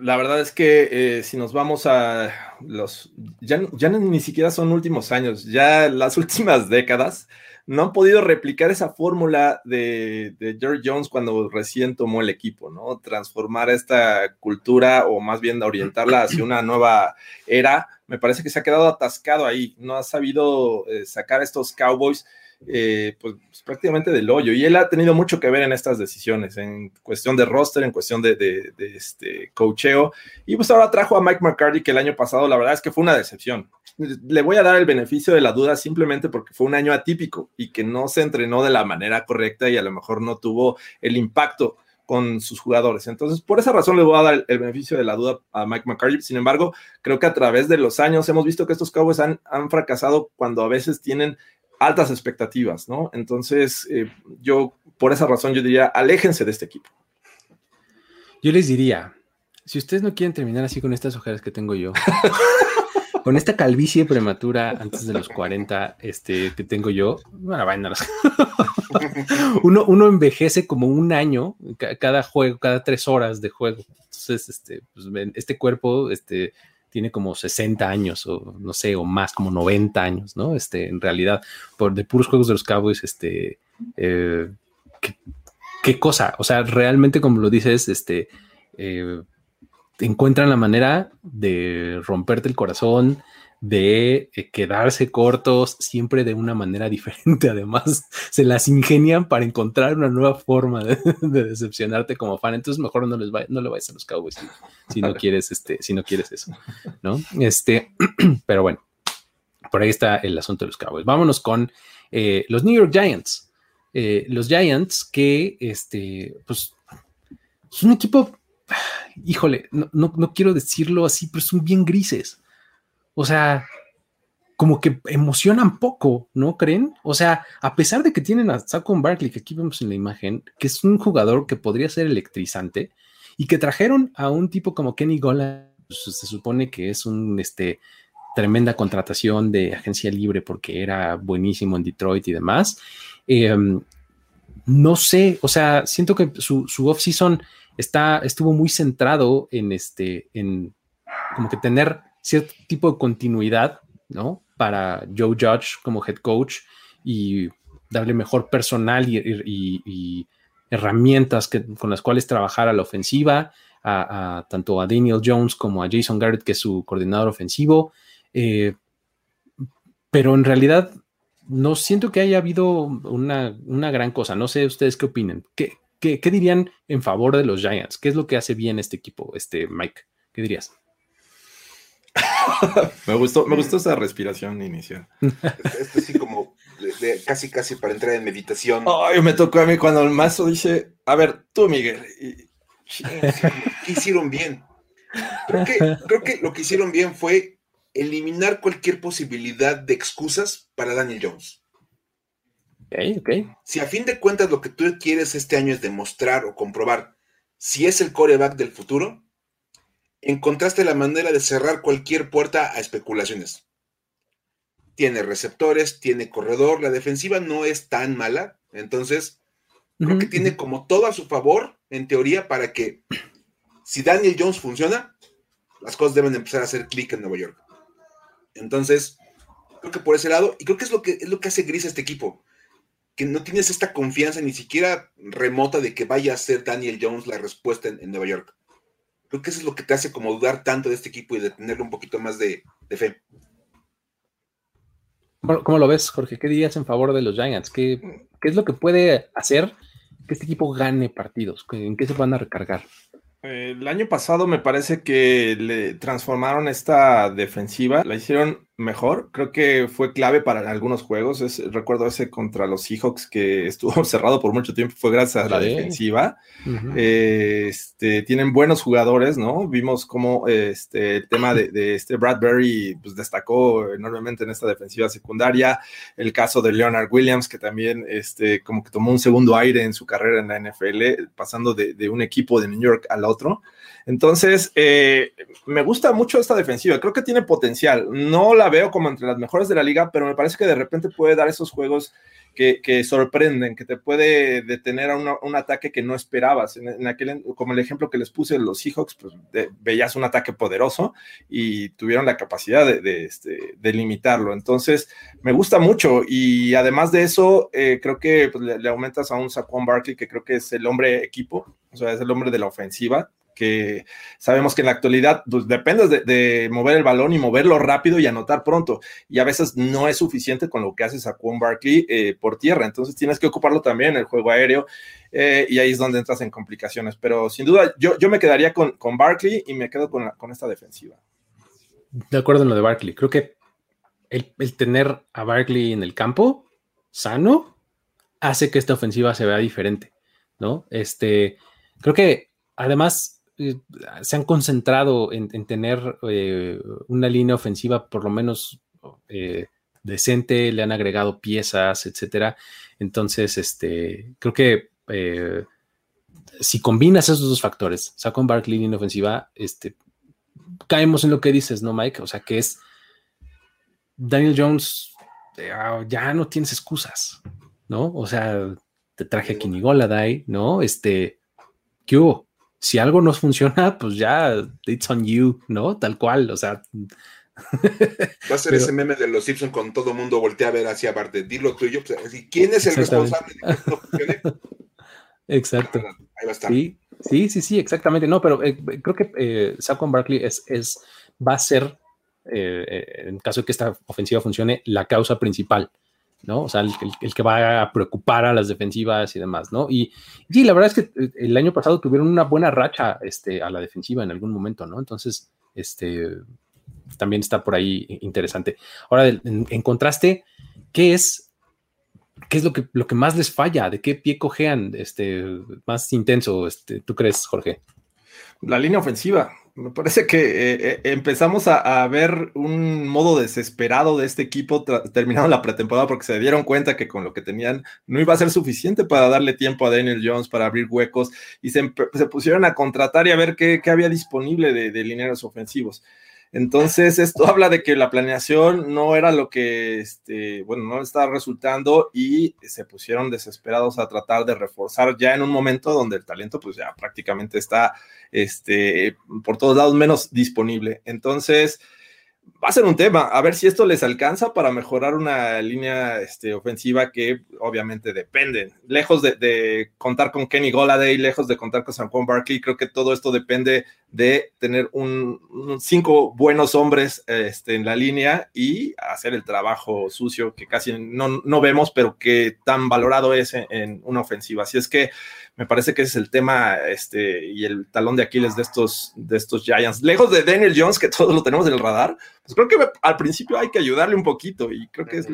La verdad es que eh, si nos vamos a los... Ya, ni siquiera son últimos años, ya las [LAUGHS] últimas décadas no han podido replicar esa fórmula de, George Jones cuando recién tomó el equipo, ¿no? Transformar esta cultura o más bien orientarla hacia una nueva era. Me parece que se ha quedado atascado ahí, no ha sabido eh, sacar estos Cowboys eh, pues, prácticamente del hoyo. Y él ha tenido mucho que ver en estas decisiones, en cuestión de roster, en cuestión de, de, este cocheo. Y pues ahora trajo a Mike McCarthy, que el año pasado la verdad es que fue una decepción. Le voy a dar el beneficio de la duda simplemente porque fue un año atípico y que no se entrenó de la manera correcta y a lo mejor no tuvo el impacto con sus jugadores. Entonces, por esa razón le voy a dar el, beneficio de la duda a Mike McCarthy. Sin embargo, creo que a través de los años hemos visto que estos Cowboys han, han fracasado cuando a veces tienen altas expectativas, ¿no? Entonces, eh, yo, por esa razón, yo diría, aléjense de este equipo. Yo les diría, si ustedes no quieren terminar así con estas ojeras que tengo yo, [LAUGHS] con esta calvicie prematura antes de los 40 este, que tengo yo, bueno, vayan [LAUGHS] uno, uno envejece como un año cada juego, cada tres horas de juego. Entonces, este, pues, este cuerpo, este, tiene como 60 años o no sé, o más, como 90 años, ¿no? Este, en realidad, por de puros juegos de los Cowboys, este, eh, ¿qué, cosa, o sea, realmente como lo dices, este, eh, encuentran la manera de romperte el corazón, de eh, quedarse cortos siempre de una manera [LAUGHS] diferente. Además, se las ingenian para encontrar una nueva forma de, decepcionarte como fan. Entonces, mejor no les no le vayas a los Cowboys si, no [LAUGHS] quieres, este, si no quieres eso, ¿no? Este, [CLEARS THROAT] pero bueno, por ahí está el asunto de los Cowboys. Vámonos con eh, los New York Giants. Eh, los Giants que, este, pues, es un equipo, [SIGHS] híjole, no, no quiero decirlo así, pero son bien grises o sea, como que emocionan poco, ¿no creen? O sea, a pesar de que tienen a Saquon Barkley, que aquí vemos en la imagen, que es un jugador que podría ser electrizante, y que trajeron a un tipo como Kenny Gola, pues, se supone que es un este, tremenda contratación de agencia libre porque era buenísimo en Detroit y demás. Em, no sé, o sea, siento que su, su off-season estuvo muy centrado en este, en como que tener cierto tipo de continuidad, ¿no? Para Joe Judge como head coach y darle mejor personal y, herramientas con las cuales trabajar a la ofensiva, a, tanto a Daniel Jones como a Jason Garrett, que es su coordinador ofensivo. Eh, pero en realidad no siento que haya habido una, gran cosa. No sé ustedes qué opinen. ¿Qué, ¿Qué, qué, dirían en favor de los Giants? ¿Qué es lo que hace bien este equipo, este Mike? ¿Qué dirías? Me gustó, me gustó esa respiración inicial. Esto sí como casi casi para entrar en meditación. Ay, me tocó a mí cuando el maestro dice, a ver, tú Miguel. ¿Qué hicieron bien? Creo que, creo que lo que hicieron bien fue eliminar cualquier posibilidad de excusas para Daniel Jones. Okay, okay. Si a fin de cuentas lo que tú quieres este año es demostrar o comprobar si es el coreback del futuro, encontraste la manera de cerrar cualquier puerta a especulaciones. Tiene receptores, tiene corredor, la defensiva no es tan mala, entonces creo que tiene como todo a su favor, en teoría, para que si Daniel Jones funciona, las cosas deben empezar a hacer clic en Nueva York. Entonces, creo que por ese lado, y creo que es lo que, es lo que hace gris a este equipo, que no tienes esta confianza ni siquiera remota de que vaya a ser Daniel Jones la respuesta en Nueva York Creo que eso es lo que te hace como dudar tanto de este equipo y de tenerle un poquito más de, fe. ¿Cómo, lo ves, Jorge? ¿Qué dirías en favor de los Giants? ¿Qué, ¿Qué, es lo que puede hacer que este equipo gane partidos? ¿En qué se van a recargar? El año pasado me parece que le transformaron esta defensiva, la hicieron mejor. Creo que fue clave para algunos juegos. recuerdo ese contra los Seahawks que estuvo [LAUGHS] cerrado por mucho tiempo, fue gracias a la defensiva. este, tienen buenos jugadores, ¿no? Vimos cómo este, el tema de, este Bradbury pues, destacó enormemente en esta defensiva secundaria. El caso de Leonard Williams, que también este, como que tomó un segundo aire en su carrera en la NFL, pasando de, de un equipo de New York al otro. Entonces, eh, me gusta mucho esta defensiva, creo que tiene potencial. No la veo como entre las mejores de la liga, pero me parece que de repente puede dar esos juegos que, sorprenden, que te puede detener a un ataque que no esperabas. En, aquel, como el ejemplo que les puse los Seahawks, pues veías un ataque poderoso y tuvieron la capacidad de, este, limitarlo. Entonces, me gusta mucho y además de eso, eh, creo que pues, le, le, aumentas a un Saquon Barkley, que creo que es el hombre equipo, o sea, es el hombre de la ofensiva que sabemos que en la actualidad pues, depende de, mover el balón y moverlo rápido y anotar pronto. Y a veces no es suficiente con lo que haces a Quan Barkley eh, por tierra. Entonces tienes que ocuparlo también en el juego aéreo eh, y ahí es donde entras en complicaciones. Pero sin duda, yo, yo me quedaría con, con Barkley y me quedo con, con esta defensiva. De acuerdo en lo de Barkley. Creo que el, el tener a Barkley en el campo sano hace que esta ofensiva se vea diferente, ¿no? Este, creo que además eh, se han concentrado en, tener eh, una línea ofensiva por lo menos eh, decente, le han agregado piezas, etcétera. Entonces, este, creo que si combinas esos dos factores, saco un Barkley línea ofensiva, este, caemos en lo que dices, ¿no, Mike? O sea, que es Daniel Jones, ah, ya no tienes excusas, ¿no? O sea, te traje a Kinigoladay, ¿no? Este, ¿qué hubo? Si algo no funciona, [LAUGHS] pues ya, it's on you, ¿no? Tal cual, o sea. Va a ser ese meme de los Simpsons con todo mundo voltea a ver hacia aparte, dilo tuyo, pues, ¿quién es el responsable de que no funcione? Exacto. Ahí va a estar. Sí, sí, sí, sí exactamente. No, pero eh, creo que eh, Saquon Barkley es, es, va a ser, eh, en caso de que esta ofensiva funcione, la causa principal ¿no? O sea, el, que va a preocupar a las defensivas y demás, ¿no? Y sí, la verdad es que eh, el año pasado tuvieron una buena racha este, a la defensiva en algún momento, ¿no? Entonces, este, también está por ahí interesante. Ahora, en, contraste, ¿qué es, qué es lo, que, lo que más les falla? ¿De qué pie cojean este, más intenso, este, tú crees, Jorge? La línea ofensiva. Me parece que eh, eh, empezamos a, ver un modo desesperado de este equipo terminando la pretemporada porque se dieron cuenta que con lo que tenían no iba a ser suficiente para darle tiempo a Daniel Jones para abrir huecos y se, pusieron a contratar y a ver qué, había disponible de, de lineros ofensivos. Entonces, esto [LAUGHS] habla de que la planeación no era lo que, este, bueno, no estaba resultando y se pusieron desesperados a tratar de reforzar ya en un momento donde el talento, pues ya prácticamente está, este, por todos lados menos disponible. Entonces, va a ser un tema. A ver si esto les alcanza para mejorar una línea este, ofensiva que obviamente depende. Lejos de, contar con Kenny Goladay, lejos de contar con San Juan Barkley, creo que todo esto depende de tener un, cinco buenos hombres este, en la línea y hacer el trabajo sucio que casi no, no vemos, pero que tan valorado es en una ofensiva. Así es que me parece que ese es el tema este, y el talón de Aquiles de estos, de estos Giants. Lejos de Daniel Jones, que [LAUGHS] todos lo tenemos en el radar, pues creo que al principio hay que ayudarle un poquito y creo que es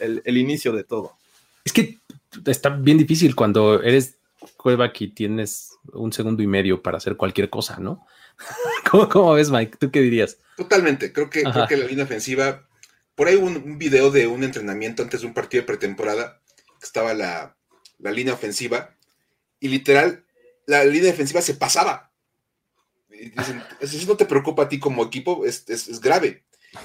el, inicio de todo. Es que está bien difícil cuando eres quarterback y tienes un segundo y medio para hacer cualquier cosa, ¿no? [LAUGHS] ¿Cómo, ves, Mike? ¿Tú qué dirías? Totalmente. Creo que, creo que la línea ofensiva. Por ahí un, un, video de un entrenamiento antes de un partido de pretemporada, que estaba la, la línea ofensiva y literal, la línea defensiva se pasaba. Y dicen, eso no te preocupa a ti como equipo, es, grave.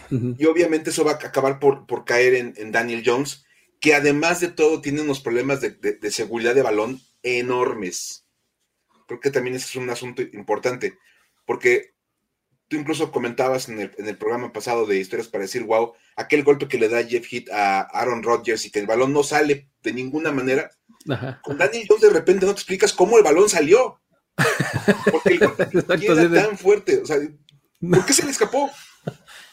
Y obviamente eso va a acabar por, por caer en, Daniel Jones, que además de todo tiene unos problemas de, seguridad de balón enormes. Creo que también ese es un asunto importante, porque tú incluso comentabas en el, en el, programa pasado de historias para decir, wow, aquel golpe que le da Jeff Heath a Aaron Rodgers y que el balón no sale de ninguna manera, con Daniel Jones de repente no te explicas cómo el balón salió. Porque el, [LAUGHS] era tan fuerte, o sea, ¿por qué se le escapó?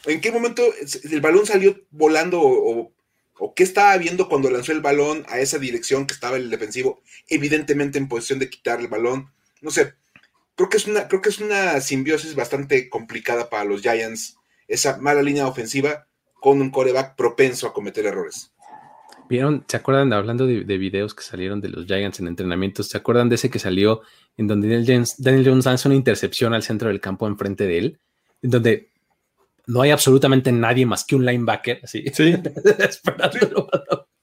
¿En qué momento el balón salió volando o, o, qué estaba viendo cuando lanzó el balón a esa dirección que estaba el defensivo, evidentemente en posición de quitar el balón? No sé, creo que es una, creo que es una simbiosis bastante complicada para los Giants, esa mala línea ofensiva con un coreback propenso a cometer errores. ¿Vieron? ¿Se acuerdan, hablando de, videos que salieron de los Giants en entrenamientos? ¿Se acuerdan de ese que salió en donde Daniel Jones, Daniel Jones lanza una intercepción al centro del campo enfrente de él? En donde no hay absolutamente nadie más que un linebacker, así. Sí. [LAUGHS]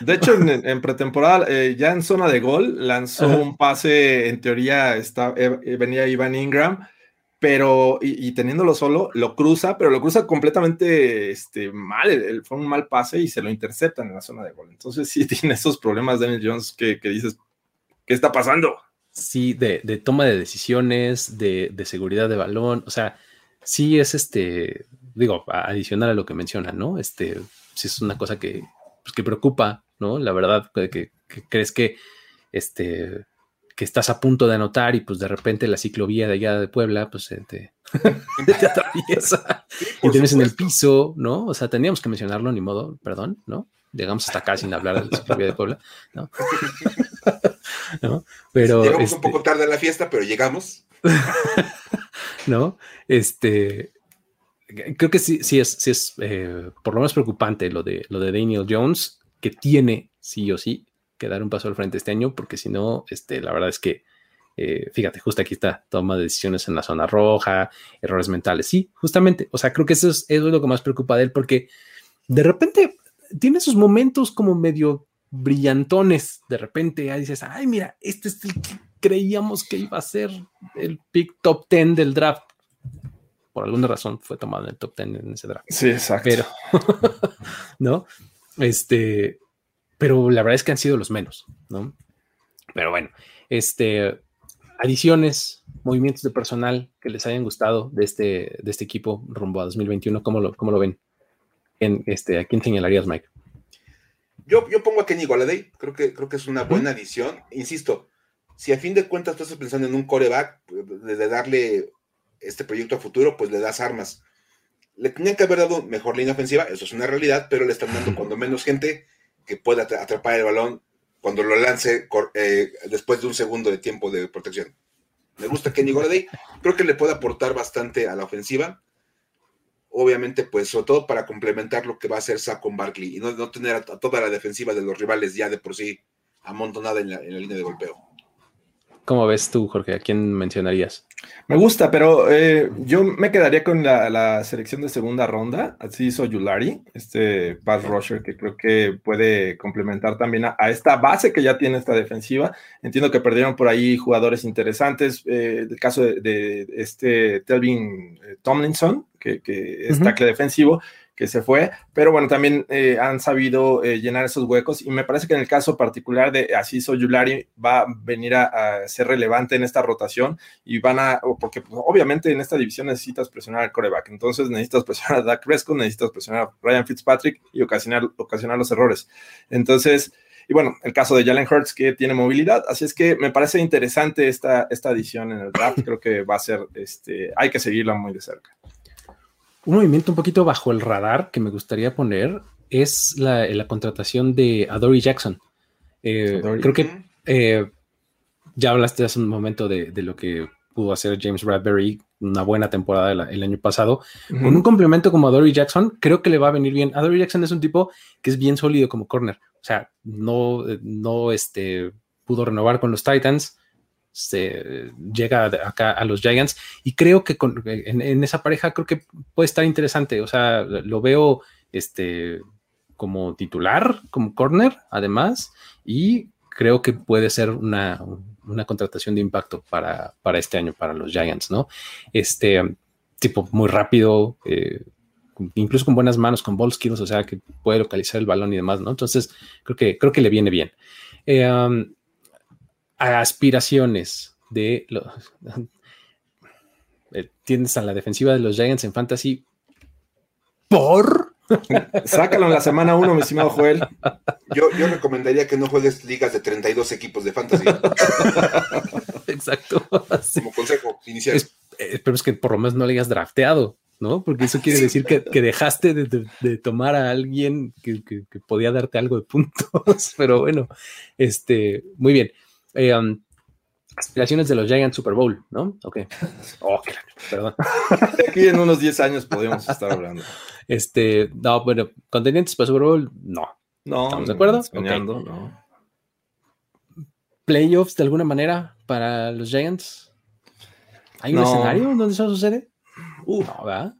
De hecho, en, pretemporada, eh, ya en zona de gol, lanzó un pase, en teoría está, eh, venía Ivan Ingram, pero y, teniéndolo solo, lo cruza, pero lo cruza completamente este, mal, fue un mal pase y se lo interceptan en la zona de gol. Entonces sí [LAUGHS] tiene esos problemas Daniel Jones que, dices, ¿qué está pasando? Sí, de, toma de decisiones, de, seguridad de balón, o sea, sí es este, digo, adicional a lo que menciona, ¿no? Este, sí es una cosa que, pues, que preocupa, ¿no? La verdad, que, que crees que este que estás a punto de anotar y pues de repente la ciclovía de allá de Puebla, pues te, [LAUGHS] te atraviesa y tienes en el piso, ¿no? O sea, teníamos que mencionarlo, ni modo, perdón, ¿no? Llegamos hasta acá sin hablar de la ciclovía de Puebla, ¿no? [LAUGHS] Pero, llegamos un poco este tarde a la fiesta, pero llegamos. [LAUGHS] ¿No? Este, creo que sí, sí es, sí es eh, por lo menos preocupante lo de, lo de Daniel Jones, que tiene sí o sí que dar un paso al frente este año, porque si no, este, la verdad es que, eh, fíjate, justo aquí está, toma de decisiones en la zona roja, errores mentales. Sí, justamente, o sea, creo que eso es, eso es lo que más preocupa de él, porque de repente tiene esos momentos como medio brillantones, de repente ahí dices, ay, mira, este es el que creíamos que iba a ser el pick top 10 del draft. Por alguna razón fue tomado en el top 10 en ese draft. Sí, exacto. Pero, [LAUGHS] ¿no? Este, pero la verdad es que han sido los menos, ¿no? Pero bueno, este, adiciones, movimientos de personal que les hayan gustado de este, de este equipo rumbo a 2021, ¿cómo lo, cómo lo ven? En, este, ¿A quién señalarías, Mike? Yo, yo pongo a Kenny Goladay, creo que, creo que es una buena adición. Insisto, si a fin de cuentas tú estás pensando en un coreback, de darle este proyecto a futuro, pues le das armas. Le tenían que haber dado mejor línea ofensiva, eso es una realidad, pero le están dando cuando menos gente que pueda atrapar el balón cuando lo lance eh, después de un segundo de tiempo de protección. Me gusta Kenny Golladay, creo que le puede aportar bastante a la ofensiva. Obviamente, pues, sobre todo para complementar lo que va a hacer Saquon Barkley y no, tener a, toda la defensiva de los rivales ya de por sí amontonada en la línea de golpeo. ¿Cómo ves tú, Jorge? ¿A quién mencionarías? Me gusta, pero eh, yo me quedaría con la, selección de segunda ronda. Así hizo Yulari, este pass rusher que creo que puede complementar también a, esta base que ya tiene esta defensiva. Entiendo que perdieron por ahí jugadores interesantes. Eh, el caso de, este Telvin eh, Tomlinson, que, es tackle defensivo, que se fue, pero bueno, también eh, han sabido eh, llenar esos huecos y me parece que en el caso particular de Asiso Yulari va a venir a, ser relevante en esta rotación y van a, porque pues, obviamente en esta división necesitas presionar al coreback, entonces necesitas [LAUGHS] presionar a Dak Prescott, necesitas presionar a Ryan Fitzpatrick y ocasionar, ocasionar los errores. Entonces, y bueno, el caso de Jalen Hurts que tiene movilidad, así es que me parece interesante esta, esta adición en el draft, creo que va a ser, este, hay que seguirla muy de cerca un movimiento un poquito bajo el radar que me gustaría poner es la, contratación de Adory Jackson. Eh, creo que eh, ya hablaste hace un momento de, lo que pudo hacer James Bradbury, una buena temporada el, año pasado. Con un complemento como Adory Jackson, creo que le va a venir bien. Adory Jackson es un tipo que es bien sólido como corner. O sea, no, no este, pudo renovar con los Titans se llega acá a los Giants y creo que en, esa pareja creo que puede estar interesante, o sea, lo veo este como titular, como corner, además, y creo que puede ser una, contratación de impacto para, para, este año, para los Giants, ¿no? Este tipo muy rápido, eh, incluso con buenas manos, con ball o sea, que puede localizar el balón y demás, ¿no? Entonces, creo que, creo que le viene bien. Eh, um, aspiraciones de los. [LAUGHS] Eh, tienes a la defensiva de los Giants en fantasy por. [LAUGHS] Sácalo en la semana 1, mi estimado Joel. Yo, yo recomendaría que no juegues ligas de 32 equipos de fantasy. [LAUGHS] exacto. Como consejo inicial. pero es que por lo menos no le hayas drafteado, ¿no? Porque eso quiere decir que, dejaste de, tomar a alguien que, podía darte algo de puntos. Pero bueno, este, muy bien. Eh, um, aspiraciones de los Giants Super Bowl, ¿no? Ok. [LAUGHS] Oh, perdón. [LAUGHS] Aquí en unos 10 años podemos estar hablando. Este, no, bueno, contendientes para Super Bowl, no. No. ¿Estamos de acuerdo? Soñando, no. Playoffs de alguna manera para los Giants. ¿Hay un escenario donde eso sucede? Uh, no, ¿verdad?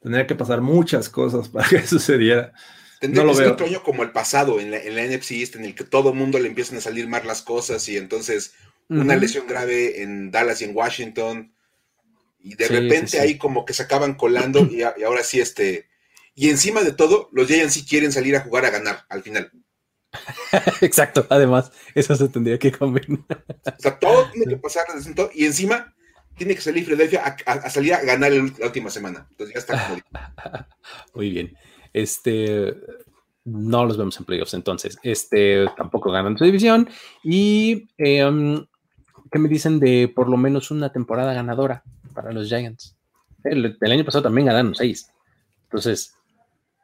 Tendría que pasar muchas cosas para que sucediera. Tendría no que ser otro año como el pasado en la, en la NFC East, en el que todo el mundo le empiezan a salir mal las cosas y entonces una lesión grave en Dallas y en Washington. Y de repente ahí como que se acaban colando y, ahora sí este... Y encima de todo, los Giants sí quieren salir a jugar a ganar al final. [LAUGHS] Exacto, además, eso se tendría que combinar. O sea, todo tiene que pasar y encima tiene que salir Philadelphia a, salir a ganar la última semana. Entonces ya está. [LAUGHS] Muy bien. Este, no los vemos en playoffs, entonces, este, tampoco ganan su división. Y, em, ¿qué me dicen de por lo menos una temporada ganadora para los Giants? El, año pasado también ganaron seis. Entonces,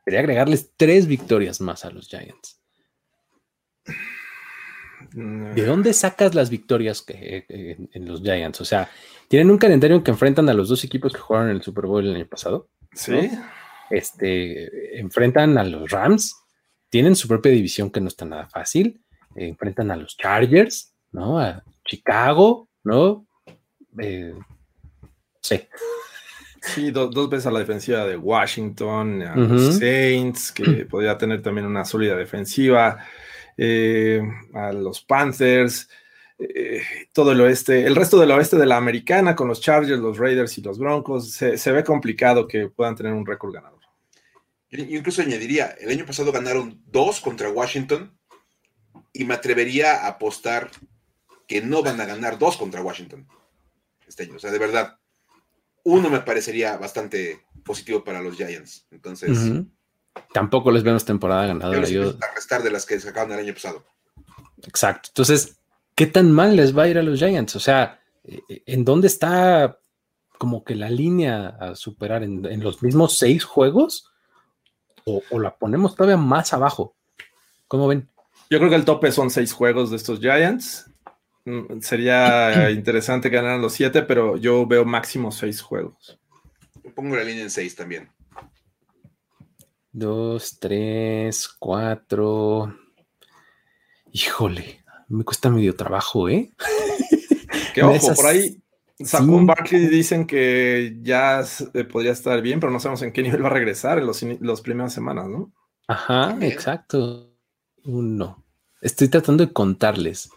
quería agregarles tres victorias más a los Giants. ¿De dónde sacas las victorias que, en los Giants? O sea, tienen un calendario en que enfrentan a los dos equipos que jugaron en el Super Bowl el año pasado. Sí. Este, enfrentan a los Rams, tienen su propia división que no está nada fácil. enfrentan a los Chargers, ¿no? A Chicago, ¿no? Eh, sí. Sí, dos veces a la defensiva de Washington, a los Saints, que [CLEARS THROAT] podría tener también una sólida defensiva, eh, a los Panthers. Eh, todo el oeste, el resto del oeste de la americana con los Chargers, los Raiders y los Broncos, se, ve complicado que puedan tener un récord ganador. Yo incluso añadiría, el año pasado ganaron dos contra Washington y me atrevería a apostar que no van a ganar dos contra Washington este año. O sea, de verdad, uno me parecería bastante positivo para los Giants. Entonces... Tampoco les vemos temporada ganadora. Yo... A restar de las que sacaron el año pasado. Exacto. Entonces, ¿qué tan mal les va a ir a los Giants? O sea, eh, eh, ¿en dónde está como que la línea a superar? ¿En, los mismos seis juegos? O, la ponemos todavía más abajo? ¿Cómo ven? Yo creo que el tope son seis juegos de estos Giants. Mm, sería [CLEARS THROAT] interesante ganar los siete, pero yo veo máximo seis juegos. pongo la línea en seis también. Dos, tres, cuatro. Híjole, me cuesta medio trabajo, ¿eh? [LAUGHS] Que ojo, por ahí Saquon Barkley dicen que ya eh, podría estar bien, pero no sabemos en qué nivel va a regresar en las primeras semanas, ¿no? Ajá, exacto. Uno. Estoy tratando de contarles.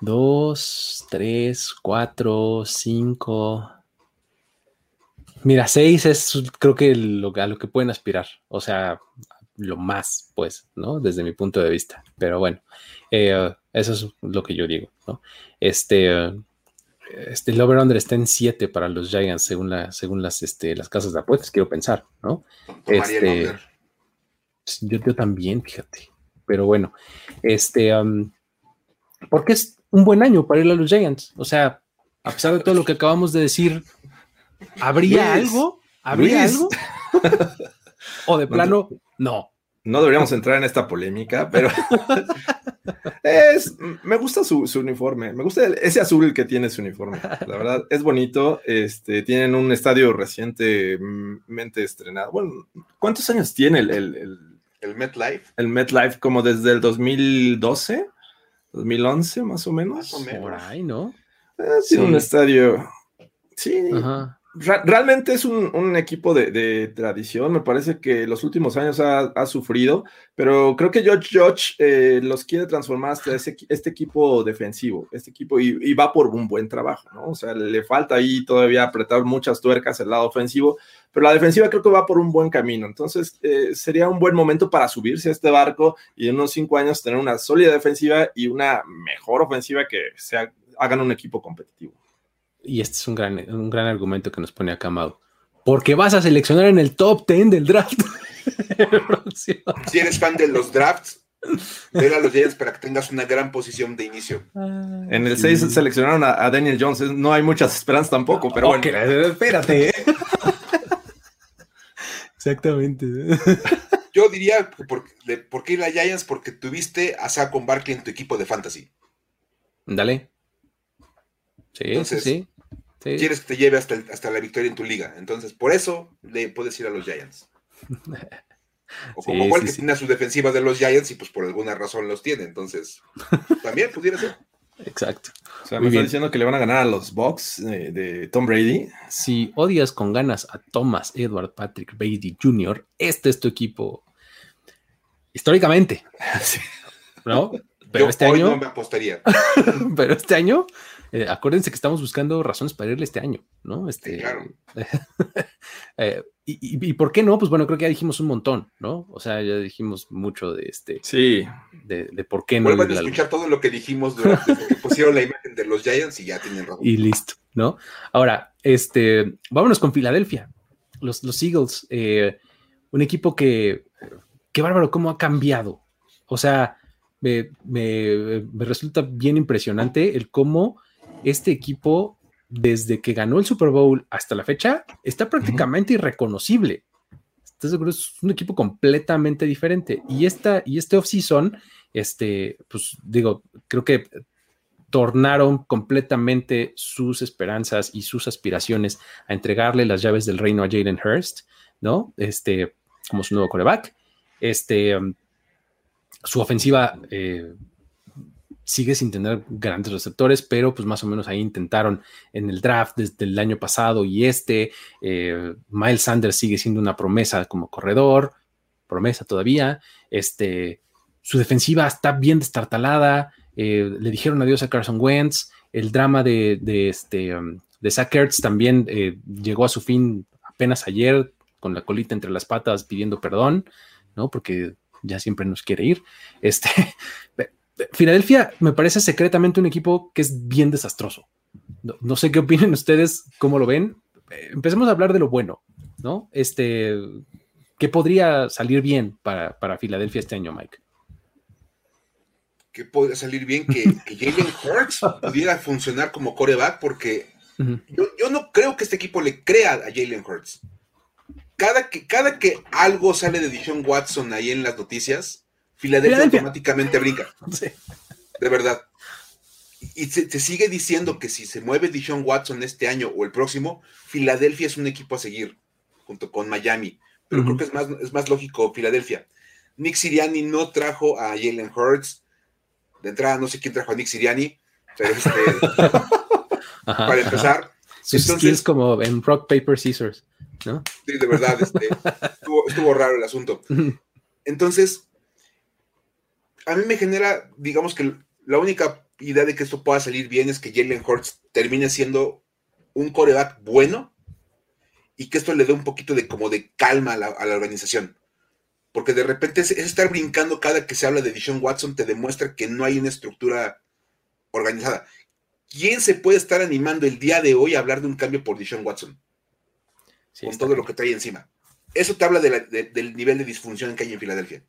Dos, tres, cuatro, cinco. Mira, seis es creo que lo, a lo que pueden aspirar. O sea, lo más, pues, ¿no? Desde mi punto de vista. Pero bueno, eh, eso es lo que yo digo, ¿no? Este, este el over-under está en 7 para los Giants según, la, según las, este, las casas de apuestas, quiero pensar, ¿no? Este, yo, yo, también, fíjate. Pero bueno, este, porque es un buen año para ir a los Giants. O sea, a pesar de todo lo que acabamos de decir, ¿habría algo? ¿Habría algo? [LAUGHS] o de plano, no. No deberíamos entrar en esta polémica, pero [LAUGHS] es, me gusta su, uniforme, me gusta ese azul que tiene su uniforme, la verdad es bonito, este, tienen un estadio recientemente estrenado, bueno, ¿cuántos años tiene el, el, el, MetLife? El MetLife como desde el 2012, 2011 más o menos. Más o menos. Por ahí, ¿no? Eh, tiene un estadio, sí, Ajá realmente es un, equipo de, tradición. Me parece que los últimos años ha, sufrido, pero creo que George George eh, los quiere transformar hasta este equipo defensivo, este equipo, y, va por un buen trabajo, ¿no? O sea, le falta ahí todavía apretar muchas tuercas el lado ofensivo, pero la defensiva creo que va por un buen camino. Entonces, eh, sería un buen momento para subirse a este barco y en unos cinco años tener una sólida defensiva y una mejor ofensiva que hagan un equipo competitivo y este es un gran, un gran argumento que nos pone acá Mau, porque vas a seleccionar en el top 10 del draft. [LAUGHS] si eres fan de los drafts, ver a los Giants para que tengas una gran posición de inicio. Ah, en el 6 seleccionaron a, Daniel Jones. No hay muchas esperanzas tampoco, pero bueno. Espérate. ¿eh? [LAUGHS] Exactamente. Yo diría, ¿por, ¿por, qué la Giants? Porque tuviste a Saquon Barkley en tu equipo de fantasy. Dale. Sí, sí, sí, Quieres que te lleve hasta, hasta la victoria en tu liga. Entonces, por eso le puedes ir a los Giants. O [LAUGHS] como cual que tiene su defensiva de los Giants y pues por alguna razón los tiene. Entonces, [LAUGHS] también pudiera ser. Exacto. O sea, me está diciendo que le van a ganar a los Bucks de, Tom Brady. Si odias con ganas a Thomas Edward Patrick Brady Jr., este es tu equipo históricamente. [LAUGHS] ¿No? Pero este año. No me apostaría. pero este año eh, acuérdense que estamos buscando razones para irle este año, ¿no? Este, claro. [LAUGHS] Eh, y, por qué no? Pues bueno, creo que ya dijimos un montón, ¿no? O sea, ya dijimos mucho de este. Sí. De, por qué no. Vuelvan a escuchar todo lo que dijimos durante que pusieron la imagen de los Giants y ya tienen razón. Y listo, ¿no? Ahora, este, vámonos con Filadelfia. Los, los Eagles, eh, un equipo que, qué bárbaro, cómo ha cambiado. O sea, me, me, me resulta bien impresionante el cómo este equipo, desde que ganó el Super Bowl hasta la fecha, está prácticamente irreconocible. es un equipo completamente diferente. Y, esta, y este off-season, este, pues digo, creo que tornaron completamente sus esperanzas y sus aspiraciones a entregarle las llaves del reino a Jalen Hurst, ¿no? Este, como su nuevo coreback. Este, um, su ofensiva eh, sigue sin tener grandes receptores, pero pues más o menos ahí intentaron en el draft desde el año pasado y este. Eh, Miles Sanders sigue siendo una promesa como corredor, promesa todavía. Este, su defensiva está bien destartalada. Eh, le dijeron adiós a Carson Wentz. El drama de, este, um, de Zach Ertz también eh, llegó a su fin apenas ayer, con la colita entre las patas pidiendo perdón, ¿no? Porque ya siempre nos quiere ir. Este, [LAUGHS] Filadelfia me parece secretamente un equipo que es bien desastroso. No, sé qué opinen ustedes, cómo lo ven. Eh, empecemos a hablar de lo bueno, ¿no? Este, ¿qué podría salir bien para, Filadelfia este año, Mike? ¿Qué podría salir bien? Que, Jalen Hurts [LAUGHS] pudiera funcionar como coreback, porque yo, no creo que este equipo le crea a Jalen Hurts. Cada que, cada que algo sale de Dishon Watson ahí en las noticias, Filadelfia, automáticamente brinca. [LAUGHS] De verdad. Y se, sigue diciendo que si se mueve Dishon Watson este año o el próximo, Filadelfia es un equipo a seguir, junto con Miami. Pero creo que es más, es más lógico Filadelfia. Nick Siriani no trajo a Jalen Hurts. De entrada, no sé quién trajo a Nick Siriani, pero este, [LAUGHS] para empezar. es como en Rock, Paper, Scissors, ¿no? Sí, de verdad, este, estuvo, estuvo raro el asunto. Entonces, a mí me genera, digamos que la única idea de que esto pueda salir bien es que Jalen Hurts termine siendo un coreback bueno y que esto le dé un poquito de como de calma a la, organización. Porque de repente es, estar brincando cada que se habla de Dishon Watson te demuestra que no hay una estructura organizada. ¿Quién se puede estar animando el día de hoy a hablar de un cambio por Dishon Watson? con todo lo que trae encima. Eso te habla del nivel de disfunción que hay en Filadelfia.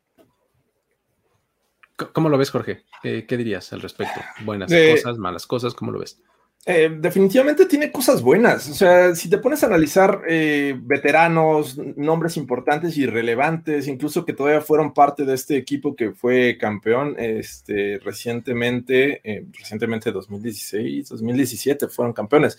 ¿Cómo lo ves, Jorge? ¿Qué, dirías al respecto? ¿Buenas eh, cosas, malas cosas? ¿Cómo lo ves? Eh, definitivamente tiene cosas buenas. O sea, si te pones a analizar eh, veteranos, nombres importantes y relevantes, incluso que todavía fueron parte de este equipo que fue campeón este, recientemente, recientemente 2016, 2017 fueron campeones.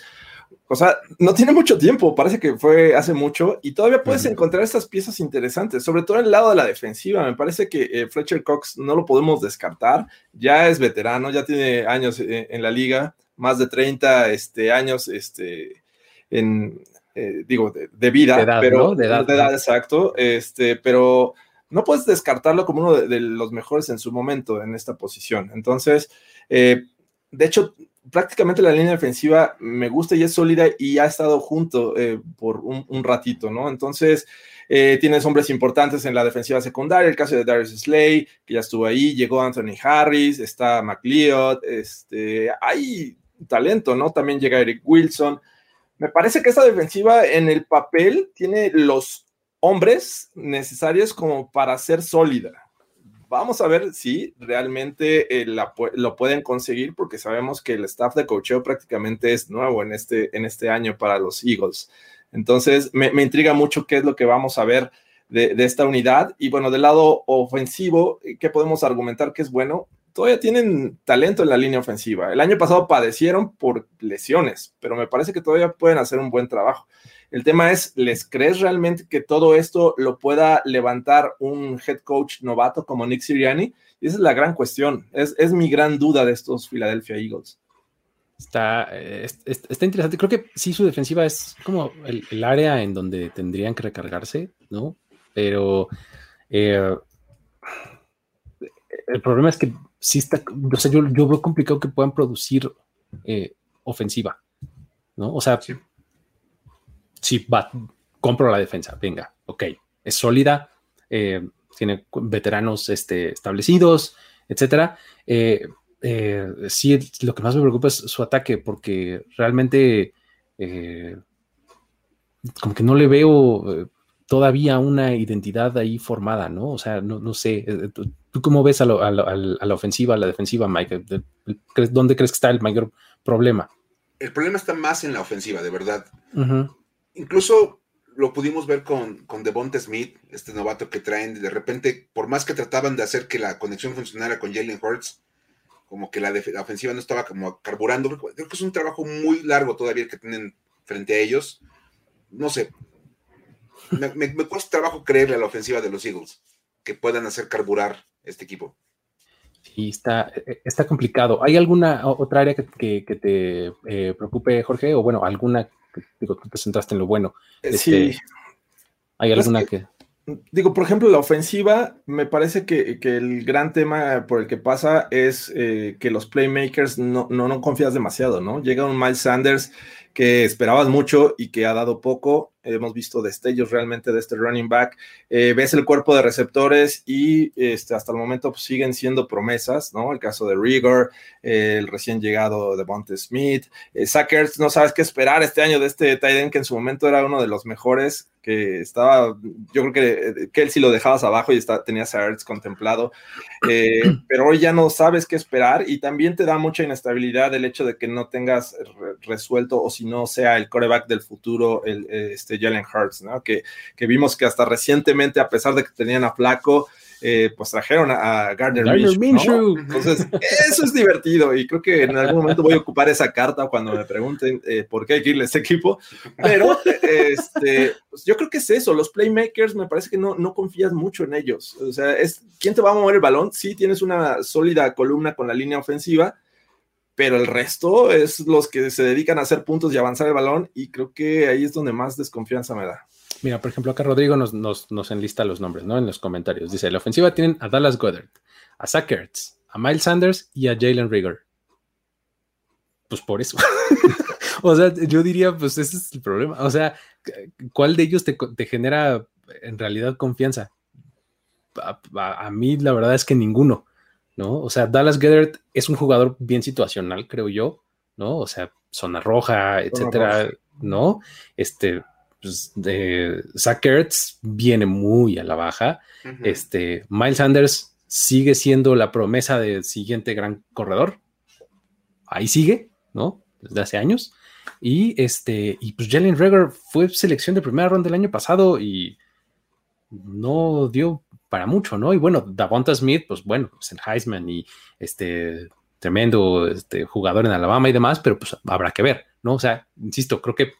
O sea, no tiene mucho tiempo, parece que fue hace mucho y todavía puedes encontrar estas piezas interesantes, sobre todo en el lado de la defensiva. Me parece que eh, Fletcher Cox no lo podemos descartar, ya es veterano, ya tiene años eh, en la liga, más de 30 este, años este, en, eh, digo, de, vida, de edad, pero de edad, exacto, este, pero no puedes descartarlo como uno de, los mejores en su momento en esta posición. Entonces, de hecho, prácticamente la línea defensiva me gusta y es sólida y ha estado junto eh, por un, ratito, ¿no? Entonces, eh, tienes hombres importantes en la defensiva secundaria, el caso de Darius Slay, que ya estuvo ahí, llegó Anthony Harris, está McLeod, este, hay talento, ¿no? También llega Eric Wilson. Me parece que esta defensiva en el papel tiene los hombres necesarios como para ser sólida vamos a ver si realmente eh, lo pueden conseguir, porque sabemos que el staff de cocheo prácticamente es nuevo en este, en este año para los Eagles. Entonces, me, intriga mucho qué es lo que vamos a ver de, de, esta unidad. Y bueno, del lado ofensivo, ¿qué podemos argumentar que es bueno? Todavía tienen talento en la línea ofensiva. El año pasado padecieron por lesiones, pero me parece que todavía pueden hacer un buen trabajo. El tema es, ¿les crees realmente que todo esto lo pueda levantar un head coach novato como Nick Siriani? Y esa es la gran cuestión. Es, mi gran duda de estos Philadelphia Eagles. Está, eh, está interesante. Creo que sí, su defensiva es como el, área en donde tendrían que recargarse, ¿no? Pero eh, el problema es que sí está, o sea, yo, yo veo complicado que puedan producir eh, ofensiva, ¿no? O sea, sí, va, compro la defensa, venga, ok, es sólida, eh, tiene veteranos este, establecidos, etcétera. Eh, eh, sí, lo que más me preocupa es su ataque, porque realmente como que no le veo todavía una identidad ahí formada, ¿no? O sea, no, sé, ¿tú, cómo ves a, la ofensiva, a la defensiva, Mike? ¿Dónde crees que está el mayor problema? El problema está más en la ofensiva, de verdad incluso lo pudimos ver con, con Smith, este novato que traen, de repente, por más que trataban de hacer que la conexión funcionara con Jalen Hurts, como que la, ofensiva no estaba como carburando. Creo que es un trabajo muy largo todavía que tienen frente a ellos. No sé. Me, cuesta trabajo creerle a la ofensiva de los Eagles que puedan hacer carburar este equipo. Sí, está, está complicado. ¿Hay alguna otra área que, te eh, preocupe, Jorge? O bueno, alguna digo, tú te centraste en lo bueno. Eh, sí. Este, ¿Hay alguna que, Digo, por ejemplo, la ofensiva, me parece que, el gran tema por el que pasa es eh, que los playmakers no, no, no confías demasiado, ¿no? Llega un Miles Sanders que esperabas mucho y que ha dado poco. Hemos visto destellos realmente de este running back. Eh, ves el cuerpo de receptores y este, hasta el momento pues, siguen siendo promesas, ¿no? El caso de Rigor, el recién llegado de Bonte Smith, eh, Sackers, no sabes qué esperar este año de este Titan que en su momento era uno de los mejores, que estaba, yo creo que, él sí lo dejabas abajo y está, tenías a Ertz contemplado, eh, [CLEARS THROAT] pero hoy ya no sabes qué esperar y también te da mucha inestabilidad el hecho de que no tengas resuelto o si no sea el coreback del futuro, el, este Jalen Hurts, ¿no? Que, que vimos que hasta recientemente, a pesar de que tenían a Flaco, eh, pues trajeron a, Gardner, Minshew, Entonces, eso es divertido y creo que en algún momento voy a ocupar esa carta cuando me pregunten eh, por qué hay que irle a este equipo. Pero este, pues yo creo que es eso. Los playmakers me parece que no, no confías mucho en ellos. O sea, es quién te va a mover el balón. Sí, tienes una sólida columna con la línea ofensiva, pero el resto es los que se dedican a hacer puntos y avanzar el balón y creo que ahí es donde más desconfianza me da. Mira, por ejemplo, acá Rodrigo nos, nos, enlista los nombres, ¿no? En los comentarios. Dice, la ofensiva tienen a Dallas Goddard, a Zach Ertz, a Miles Sanders y a Jalen Rigor. Pues por eso. [LAUGHS] o sea, yo diría, pues ese es el problema. O sea, ¿cuál de ellos te, genera en realidad confianza? A, mí la verdad es que ninguno, ¿no? O sea, Dallas Goddard es un jugador bien situacional, creo yo, ¿no? O sea, zona roja, etcétera, ¿no? Este, pues, de viene muy a la baja. Este, Miles Sanders sigue siendo la promesa del siguiente gran corredor. Ahí sigue, ¿no? Desde hace años. Y este, y pues Jalen Rager fue selección de primera ronda del año pasado y no dio para mucho, ¿no? Y bueno, Davonta Smith, pues bueno, es el Heisman y este tremendo este, jugador en Alabama y demás, pero pues habrá que ver, ¿no? O sea, insisto, creo que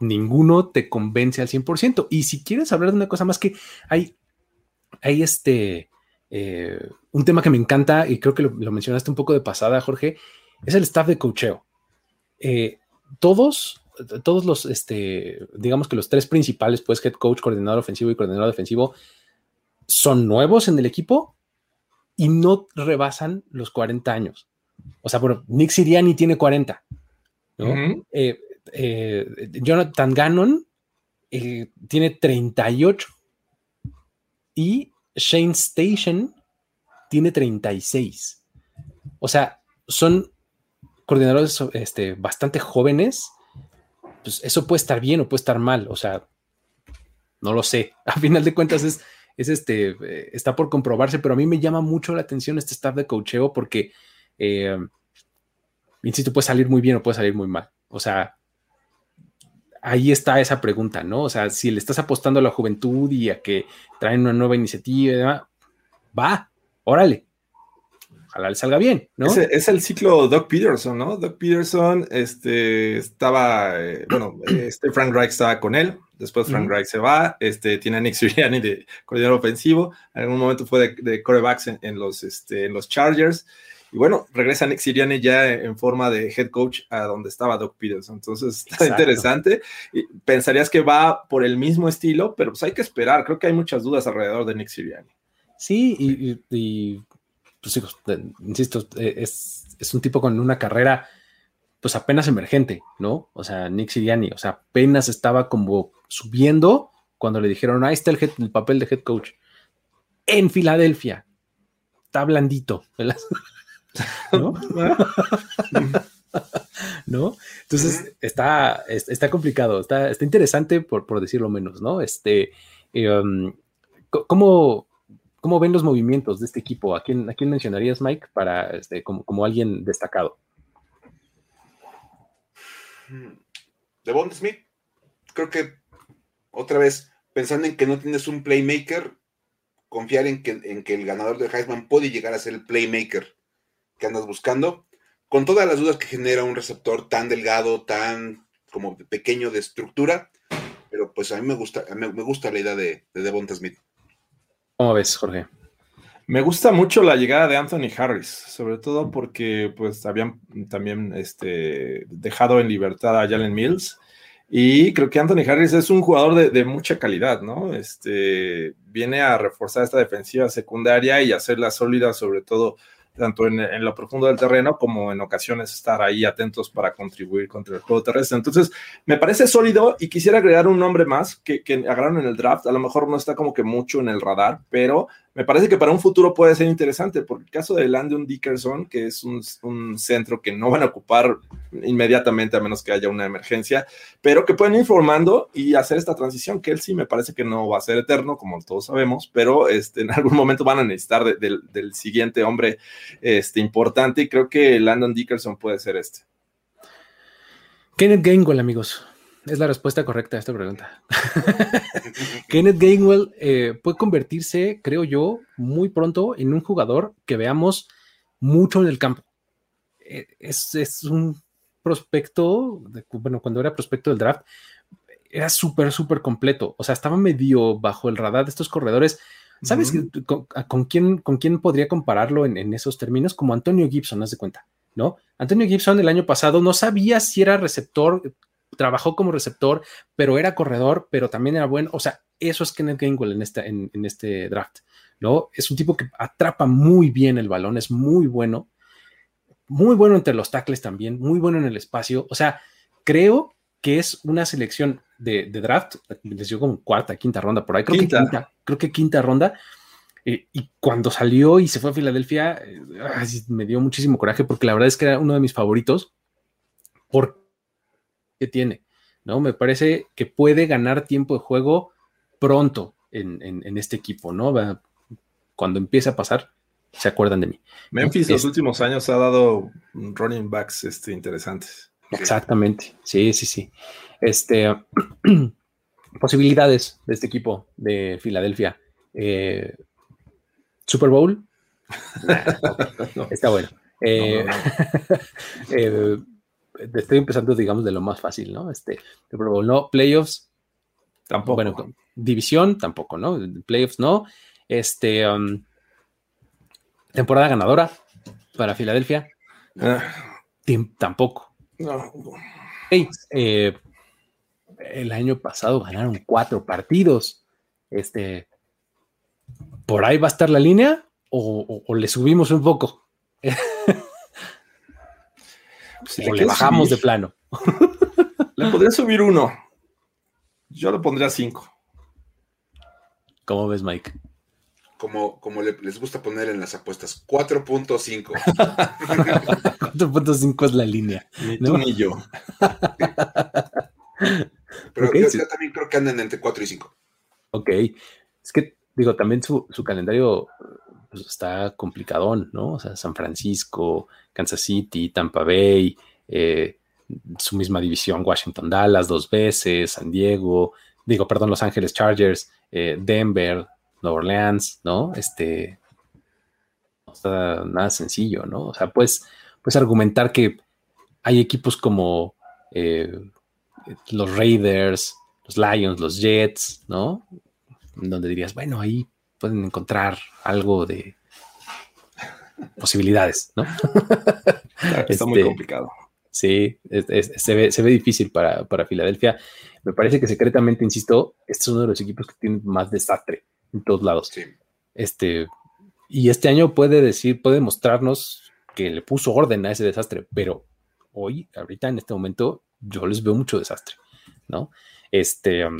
ninguno te convence al 100%. Y si quieres hablar de una cosa más que hay, hay este, eh, un tema que me encanta y creo que lo, mencionaste un poco de pasada, Jorge, es el staff de cocheo. Eh, todos, todos los, este, digamos que los tres principales, pues head coach, coordinador ofensivo y coordinador defensivo, son nuevos en el equipo y no rebasan los 40 años. O sea, bueno, Nick Siriani tiene 40, ¿no? eh, Jonathan Gannon eh, tiene 38 y Shane Station tiene 36. O sea, son coordinadores este, bastante jóvenes. Pues eso puede estar bien o puede estar mal. O sea, no lo sé. [LAUGHS] A final de cuentas es, es este, eh, está por comprobarse, pero a mí me llama mucho la atención este staff de cocheo porque, eh, insisto, puede salir muy bien o puede salir muy mal. O sea, ahí está esa pregunta, ¿no? O sea, si le estás apostando a la juventud y a que traen una nueva iniciativa va, órale. Ojalá le salga bien, ¿no? Es, el ciclo Doug Peterson, ¿no? Doug Peterson este, estaba, eh, bueno, [CLEARS THROAT] este Frank Reich estaba con él, después Frank Reich se va, este, tiene a Nick Sirianni de coordinador ofensivo, en algún momento fue de, de corebacks en, los, este, en los Chargers, y bueno, regresa Nick Sirianni ya en forma de head coach a donde estaba Doc Peterson. Entonces está interesante. Y pensarías que va por el mismo estilo, pero pues hay que esperar. Creo que hay muchas dudas alrededor de Nick Sirianni. Sí, y, pues insisto, eh, es, es, un tipo con una carrera pues apenas emergente, ¿no? O sea, Nick Sirianni, o sea, apenas estaba como subiendo cuando le dijeron, ahí está el, el papel de head coach en Filadelfia. Está blandito, ¿verdad? [LAUGHS] ¿no? [LAUGHS] ¿No? Entonces está, está complicado, está, está interesante por, por decirlo menos, ¿no? Este, um, ¿cómo, ¿cómo, ven los movimientos de este equipo? ¿A quién, mencionarías, Mike, para este, como, alguien destacado? De Bond Smith, creo que otra vez, pensando en que no tienes un playmaker, confiar en que, en que el ganador de Heisman puede llegar a ser el playmaker que andas buscando, con todas las dudas que genera un receptor tan delgado, tan como pequeño de estructura, pero pues a mí me gusta, me, gusta la idea de, de Devonta Smith. ¿Cómo ves, Jorge? Me gusta mucho la llegada de Anthony Harris, sobre todo porque pues habían también este, dejado en libertad a Jalen Mills y creo que Anthony Harris es un jugador de, de, mucha calidad, ¿no? Este, viene a reforzar esta defensiva secundaria y hacerla sólida, sobre todo tanto en, lo profundo del terreno como en ocasiones estar ahí atentos para contribuir contra el juego terrestre. Entonces, me parece sólido y quisiera agregar un nombre más que, que agarraron en el draft. A lo mejor no está como que mucho en el radar, pero me parece que para un futuro puede ser interesante, porque el caso de Landon Dickerson, que es un, centro que no van a ocupar inmediatamente a menos que haya una emergencia, pero que pueden ir formando y hacer esta transición, que él sí me parece que no va a ser eterno, como todos sabemos, pero este, en algún momento van a necesitar del siguiente hombre este, importante y creo que Landon Dickerson puede ser este. Kenneth Gainwell, amigos. Es la respuesta correcta a esta pregunta. [LAUGHS] Kenneth Gainwell eh, puede convertirse, creo yo, muy pronto en un jugador que veamos mucho en el campo. Eh, es, un prospecto, bueno, cuando era prospecto del draft, era súper, súper completo. O sea, estaba medio bajo el radar de estos corredores. ¿Sabes con, quién, con quién podría compararlo en, en, esos términos? Como Antonio Gibson, haz de cuenta, ¿no? Antonio Gibson el año pasado no sabía si era receptor trabajó como receptor, pero era corredor, pero también era bueno. O sea, eso es Kenneth Gainwell en, esta, en, este draft, ¿no? Es un tipo que atrapa muy bien el balón, es muy bueno, muy bueno entre los tackles también, muy bueno en el espacio. O sea, creo que es una selección de, draft, les digo como cuarta, quinta ronda por ahí, creo que quinta, creo que quinta ronda. Eh, y cuando salió y se fue a Filadelfia, eh, me dio muchísimo coraje porque la verdad es que era uno de mis favoritos. Que tiene, ¿no? Me parece que puede ganar tiempo de juego pronto en, este equipo, ¿no? Cuando empiece a pasar, se acuerdan de mí. Memphis los últimos años ha dado running backs este, interesantes. Exactamente, sí, sí, sí. Este, [CLEARS THROAT] posibilidades de este equipo de Filadelfia. Eh, Super Bowl. [LAUGHS] Está bueno. Eh, [LAUGHS] eh, estoy empezando, digamos, de lo más fácil, ¿no? Este, pero no, playoffs, tampoco. Bueno, división, tampoco, ¿no? Playoffs, no. Este, um, temporada ganadora para Filadelfia, ah. tampoco. No. Eh, el año pasado ganaron cuatro partidos. Este, ¿por ahí va a estar la línea o, o le subimos un poco? [LAUGHS] o le bajamos de plano. [LAUGHS] le podría subir uno. Yo le pondría cinco. ¿Cómo ves, Mike? Como, como les gusta poner en las apuestas, 4.5. 4.5 es la línea. [LAUGHS] Ni tú ni yo. [LAUGHS] Pero yo, también creo que andan entre 4 y 5. Ok. Es que digo, también su, calendario pues, está complicadón, ¿no? O sea, San Francisco, Kansas City, Tampa Bay, eh, su misma división, Washington Dallas dos veces, San Diego, digo, perdón, Los Ángeles Chargers, eh, Denver, Nueva Orleans, ¿no? Este, no está nada sencillo, ¿no? O sea, pues, puedes argumentar que hay equipos como eh, los Raiders, los Lions, los Jets, ¿no? Donde dirías, bueno, ahí pueden encontrar algo de posibilidades, ¿no? Está muy este, complicado. Sí, se, ve, difícil para, para, Filadelfia. Me parece que secretamente, insisto, este es uno de los equipos que tienen más desastre en todos lados. Este, y este año puede decir, puede mostrarnos que le puso orden a ese desastre, pero hoy, ahorita en este momento, yo les veo mucho desastre, ¿no? Este, um,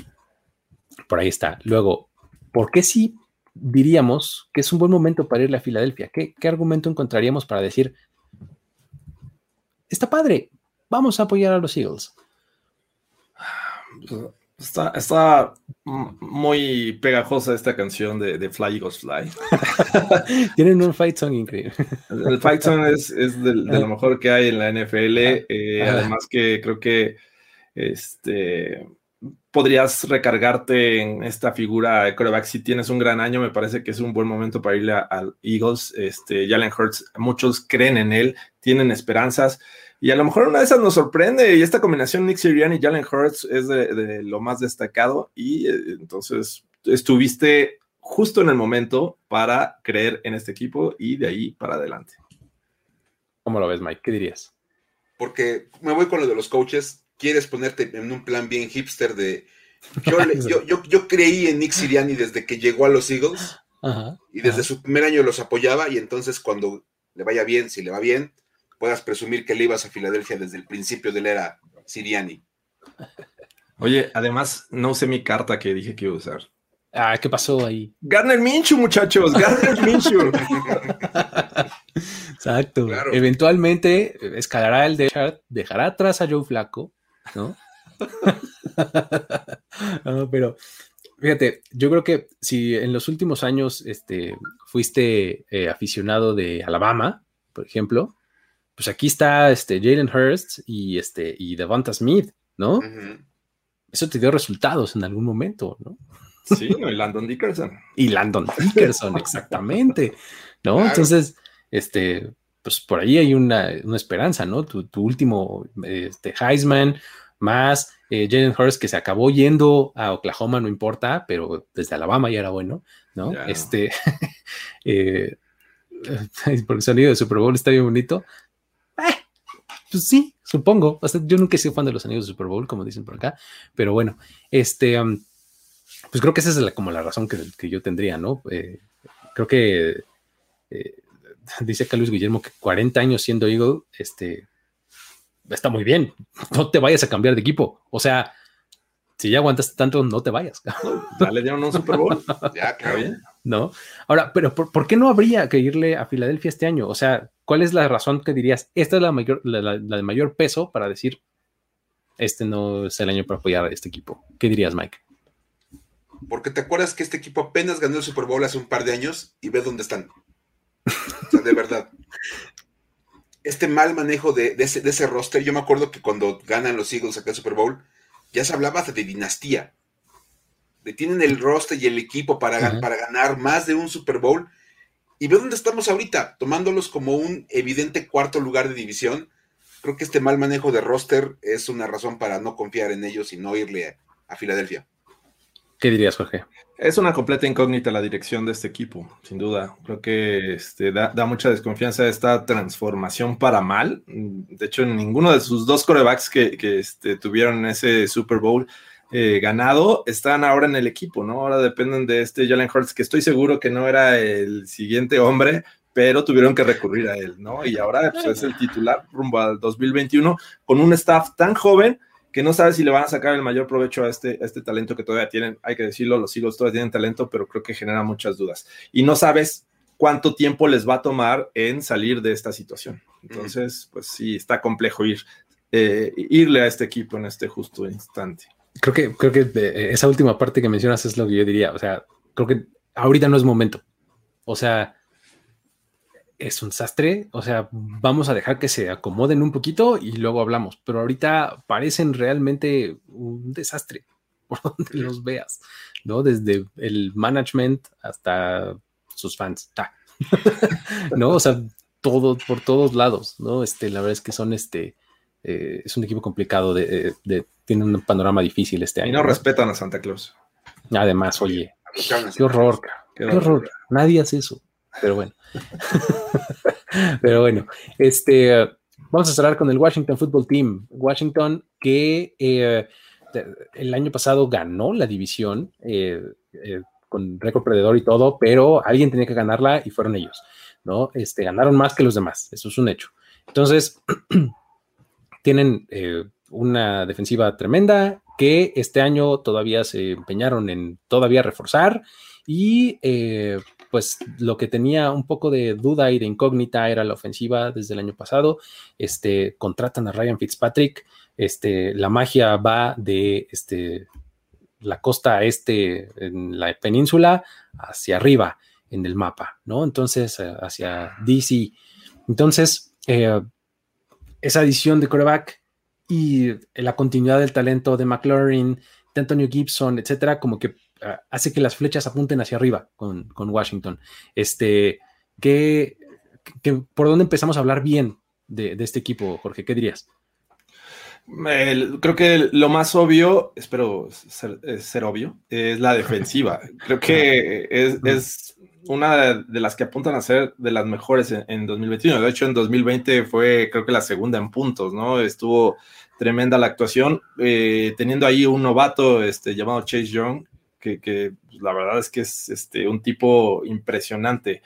por ahí está. Luego, ¿por qué sí diríamos que es un buen momento para irle a Filadelfia? ¿Qué, qué argumento encontraríamos para decir, está padre, vamos a apoyar a los Eagles? Está, muy pegajosa esta canción de, Fly Eagles Fly. [LAUGHS] Tienen un fight song increíble. El fight song es, de, lo mejor que hay en la NFL. Eh, además que creo que este, podrías recargarte en esta figura de coreback. Si tienes un gran año, me parece que es un buen momento para irle al Eagles. Este, Jalen Hurts, muchos creen en él, tienen esperanzas. Y a lo mejor una de esas nos sorprende y esta combinación Nick Sirianni y Jalen Hurts es de, lo más destacado y eh, entonces estuviste justo en el momento para creer en este equipo y de ahí para adelante. ¿Cómo lo ves, Mike? ¿Qué dirías? Porque me voy con lo de los coaches. Quieres ponerte en un plan bien hipster de... Yo, creí en Nick Sirianni desde que llegó a los Eagles y desde su primer año los apoyaba y entonces cuando le vaya bien, si le va bien, puedas presumir que le ibas a Filadelfia desde el principio de la era Siriani. Oye, además, no usé mi carta que dije que iba a usar. Ah, ¿qué pasó ahí? Garner Minshew, muchachos, Garner [LAUGHS] Minshew. Exacto. Eventualmente escalará el de chart, dejará atrás a Joe Flaco, [LAUGHS] ¿no? pero fíjate, yo creo que si en los últimos años este, fuiste eh, aficionado de Alabama, por ejemplo, pues aquí está este Jalen Hurst y este y Devonta Smith, ¿no? Eso te dio resultados en algún momento, ¿no? Sí, y Landon Dickerson. y Landon Dickerson, [LAUGHS] exactamente, ¿no? Entonces, este, pues por ahí hay una, esperanza, ¿no? Tu, último, este, Heisman, más eh, Jalen Hurst que se acabó yendo a Oklahoma, no importa, pero desde Alabama ya era bueno, ¿no? Este, [LAUGHS] eh, [LAUGHS] porque el sonido de Super Bowl está bien bonito, pues sí, supongo. yo nunca he sido fan de los anillos de Super Bowl, como dicen por acá, pero bueno, este, um, pues creo que esa es como la razón que, yo tendría, ¿no? Eh, creo que eh, [LAUGHS] dice acá Luis Guillermo que 40 años siendo Eagle, este, está muy bien. No te vayas a cambiar de equipo. O sea, si ya aguantaste tanto, no te vayas. [LAUGHS] Ya le dieron un Super Bowl. ya, claro. [LAUGHS] ¿No? Ahora, pero ¿por, qué no habría que irle a Filadelfia este año? O sea, ¿cuál es la razón que dirías? Esta es la, mayor, la, de mayor peso para decir, este no es el año para apoyar a este equipo. ¿Qué dirías, Mike? Porque te acuerdas que este equipo apenas ganó el Super Bowl hace un par de años y ve dónde están. O sea, de verdad. Este mal manejo de, ese, de ese roster, yo me acuerdo que cuando ganan los Eagles acá el Super Bowl, ya se hablaba de dinastía. De tienen el roster y el equipo para, para ganar más de un Super Bowl. Y ve dónde estamos ahorita, tomándolos como un evidente cuarto lugar de división. Creo que este mal manejo de roster es una razón para no confiar en ellos y no irle a, Filadelfia. ¿Qué dirías, Jorge? Es una completa incógnita la dirección de este equipo, sin duda. Creo que este, da, mucha desconfianza esta transformación para mal. De hecho, ninguno de sus dos corebacks que, este, tuvieron ese Super Bowl eh, ganado están ahora en el equipo, ¿no? Ahora dependen de este Jalen Hurts, que estoy seguro que no era el siguiente hombre, pero tuvieron que recurrir a él, ¿no? Y ahora pues, es el titular rumbo al 2021 con un staff tan joven que no sabe si le van a sacar el mayor provecho a este, este talento que todavía tienen. Hay que decirlo, los Eagles todavía tienen talento, pero creo que genera muchas dudas. Y no sabes cuánto tiempo les va a tomar en salir de esta situación. Entonces, pues sí, está complejo ir, eh, irle a este equipo en este justo instante. Creo que, creo que esa última parte que mencionas es lo que yo diría. O sea, creo que ahorita no es momento. O sea, es un sastre, o sea, vamos a dejar que se acomoden un poquito y luego hablamos, pero ahorita parecen realmente un desastre [LAUGHS] por donde los veas, ¿no? Desde el management hasta sus fans, [LAUGHS] ¿no? O sea, todo, por todos lados, ¿no? Este, la verdad es que son, este, eh, es un equipo complicado, de, tiene un panorama difícil este año. Y no, respetan a Santa Claus. Además, oye, qué horror, qué horror, nadie hace eso, pero bueno. [LAUGHS] pero bueno, este, vamos a cerrar con el Washington Football Team. Washington que eh, el año pasado ganó la división eh, con récord perdedor y todo, pero alguien tenía que ganarla y fueron ellos. ¿no? Este, ganaron más que los demás, eso es un hecho. Entonces, [CLEARS THROAT] tienen eh, una defensiva tremenda que este año todavía se empeñaron en todavía reforzar y eh, pues lo que tenía un poco de duda y de incógnita era la ofensiva desde el año pasado. Este, contratan a Ryan Fitzpatrick, este, la magia va de este, la costa este en la península hacia arriba en el mapa, ¿no? Entonces, eh, hacia DC. Entonces, eh, esa adición de coreback y la continuidad del talento de McLaurin, de Antonio Gibson, etcétera, como que hace que las flechas apunten hacia arriba con, Washington. Este, que, ¿Por dónde empezamos a hablar bien de, este equipo, Jorge? ¿Qué dirías? creo que lo más obvio, espero ser, obvio, es la defensiva. [LAUGHS] Creo que es una de las que apuntan a ser de las mejores en, 2021. De hecho, en 2020 fue creo que la segunda en puntos, ¿no? Estuvo tremenda la actuación, eh, teniendo ahí un novato este, llamado Chase Young, que, que pues, la verdad es que es este, un tipo impresionante.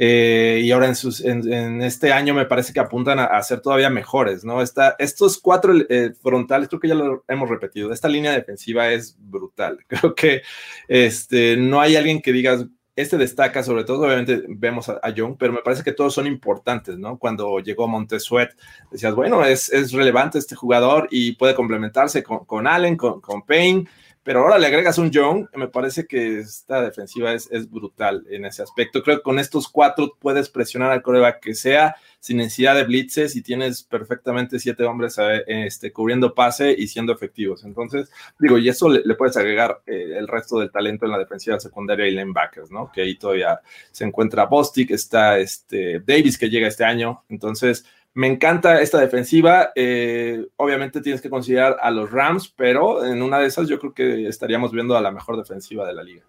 Eh, y ahora en, sus, en, este año me parece que apuntan a, ser todavía mejores, ¿no? Esta, estos cuatro eh, frontales, creo que ya lo hemos repetido, esta línea defensiva es brutal. [LAUGHS] Creo que este, no hay alguien que digas, este destaca, sobre todo, obviamente vemos a, Young, pero me parece que todos son importantes, ¿no? Cuando llegó Montesuet, decías, bueno, es, es relevante este jugador y puede complementarse con, con Allen, con, con Payne, pero ahora le agregas un Young, me parece que esta defensiva es, es, brutal en ese aspecto. Creo que con estos cuatro puedes presionar al coreback que sea sin necesidad de blitzes y tienes perfectamente siete hombres eh, este, cubriendo pase y siendo efectivos. Entonces, digo, y eso le, puedes agregar eh, el resto del talento en la defensiva secundaria y linebackers, ¿no? Que ahí todavía se encuentra Bostic, está este Davis que llega este año. Entonces, me encanta esta defensiva. Eh, obviamente tienes que considerar a los Rams, pero en una de esas yo creo que estaríamos viendo a la mejor defensiva de la liga.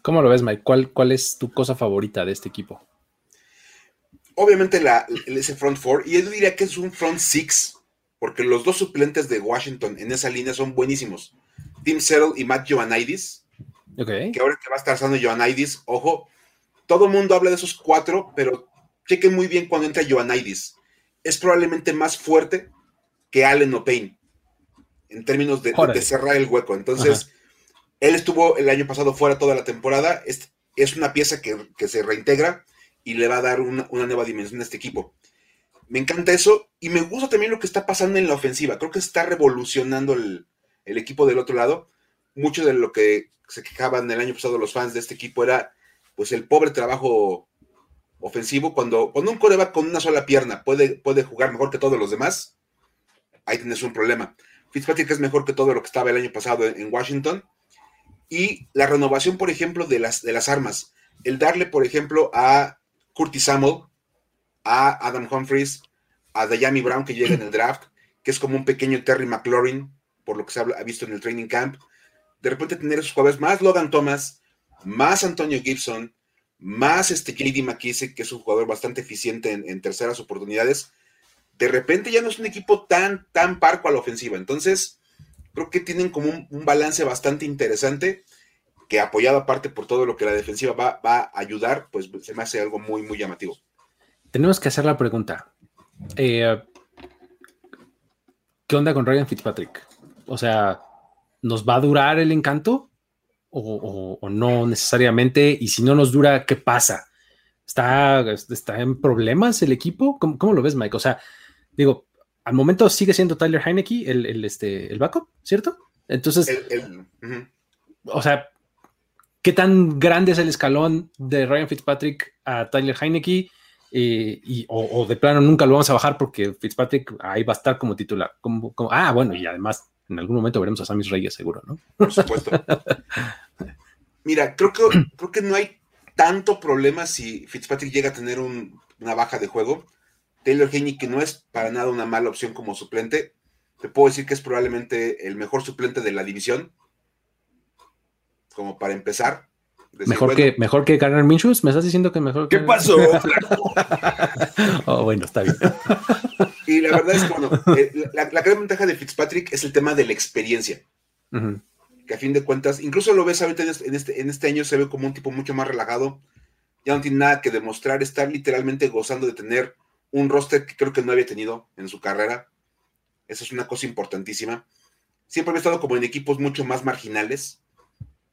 ¿Cómo lo ves, Mike? ¿Cuál, cuál es tu cosa favorita de este equipo? Obviamente la, ese front four, y yo diría que es un front six, porque los dos suplentes de Washington en esa línea son buenísimos. Tim Settle y Matt Giovannides. Que ahora que va a estar ojo, todo el mundo habla de esos cuatro, pero chequen muy bien cuando entra Giovannides es probablemente más fuerte que Allen o Payne en términos de, cerrar el hueco. Entonces, él estuvo el año pasado fuera toda la temporada. Es, es una pieza que, se reintegra y le va a dar una, nueva dimensión a este equipo. Me encanta eso y me gusta también lo que está pasando en la ofensiva. Creo que está revolucionando el, equipo del otro lado. Mucho de lo que se quejaban el año pasado los fans de este equipo era pues el pobre trabajo ofensivo, cuando, cuando un coreback con una sola pierna puede, puede jugar mejor que todos los demás, ahí tienes un problema. Fitzpatrick es mejor que todo lo que estaba el año pasado en, Washington. Y la renovación, por ejemplo, de las, de las armas. El darle, por ejemplo, a Curtis Samuel, a Adam Humphries, a Dayami Brown que llega en el draft, que es como un pequeño Terry McLaurin, por lo que se ha visto en el training camp. De repente tener esos jugadores más Logan Thomas, más Antonio Gibson, más este JD McKissick, que es un jugador bastante eficiente en, terceras oportunidades, de repente ya no es un equipo tan, tan parco a la ofensiva. Entonces, creo que tienen como un, balance bastante interesante, que apoyado aparte por todo lo que la defensiva va, a ayudar, pues se me hace algo muy, muy llamativo. Tenemos que hacer la pregunta. Eh, ¿Qué onda con Ryan Fitzpatrick? O sea, ¿nos va a durar el encanto? O, no necesariamente? Y si no nos dura, ¿qué pasa? ¿Está, está en problemas el equipo? ¿Cómo, lo ves, Mike? O sea, digo, al momento sigue siendo Tyler Heineke el, este, el backup, ¿cierto? Entonces, o sea, qué tan grande es el escalón de Ryan Fitzpatrick a Tyler Heineke. Eh, y, o, de plano nunca lo vamos a bajar porque Fitzpatrick ahí va a estar como titular. Como, ah, bueno, y además en algún momento veremos a Sammy Reyes, seguro, ¿no? Por supuesto. [LAUGHS] Mira, creo que, [CLEARS THROAT] creo que no hay tanto problema si Fitzpatrick llega a tener una baja de juego. Taylor Haney, que no es para nada una mala opción como suplente, te puedo decir que es probablemente el mejor suplente de la división, como para empezar. mejor, que, mejor que Garner Minshew, ¿me estás diciendo que mejor que... ¿Qué pasó? [LAUGHS] oh, bueno, está bien. y la verdad es que, bueno, eh, la, gran ventaja de Fitzpatrick es el tema de la experiencia. Que a fin de cuentas, incluso lo ves ahorita en este, en este año, se ve como un tipo mucho más relajado. Ya no tiene nada que demostrar, está literalmente gozando de tener un roster que creo que no había tenido en su carrera. Esa es una cosa importantísima. Siempre había estado como en equipos mucho más marginales.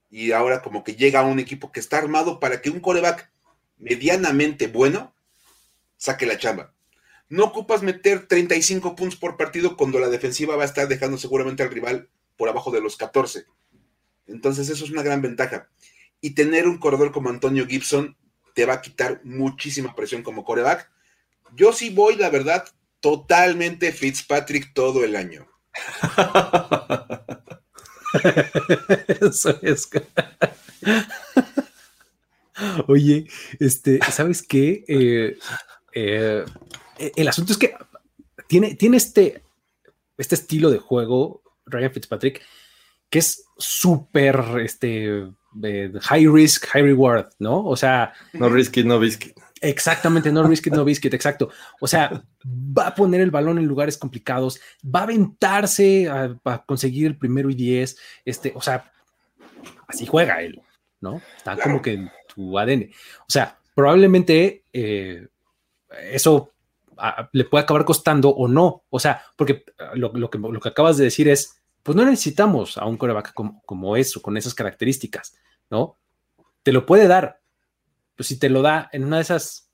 Y ahora como que llega a un equipo que está armado para que un coreback medianamente bueno saque la chamba. No ocupas meter 35 puntos por partido cuando la defensiva va a estar dejando seguramente al rival por abajo de los 14. Entonces eso es una gran ventaja. Y tener un corredor como Antonio Gibson te va a quitar muchísima presión como coreback yo sí voy, la verdad, totalmente Fitzpatrick todo el año. [LAUGHS] Eso es. [LAUGHS] Oye, este, ¿sabes qué? Eh, eh, el asunto es que tiene, tiene este, este estilo de juego, Ryan Fitzpatrick, que es súper este, eh, high risk, high reward, ¿no? O sea. No risky, no biscuit. Exactamente, no risk no biscuit, exacto. O sea, va a poner el balón en lugares complicados, va a aventarse a, conseguir el primero y diez. Este, o sea, así juega él, ¿no? Está como que en tu ADN. O sea, probablemente eh, eso le puede acabar costando o no. O sea, porque lo, que, lo que acabas de decir es, pues no necesitamos a un coreback como, como eso, con esas características, ¿no? Te lo puede dar, pues si te lo da en una de esas,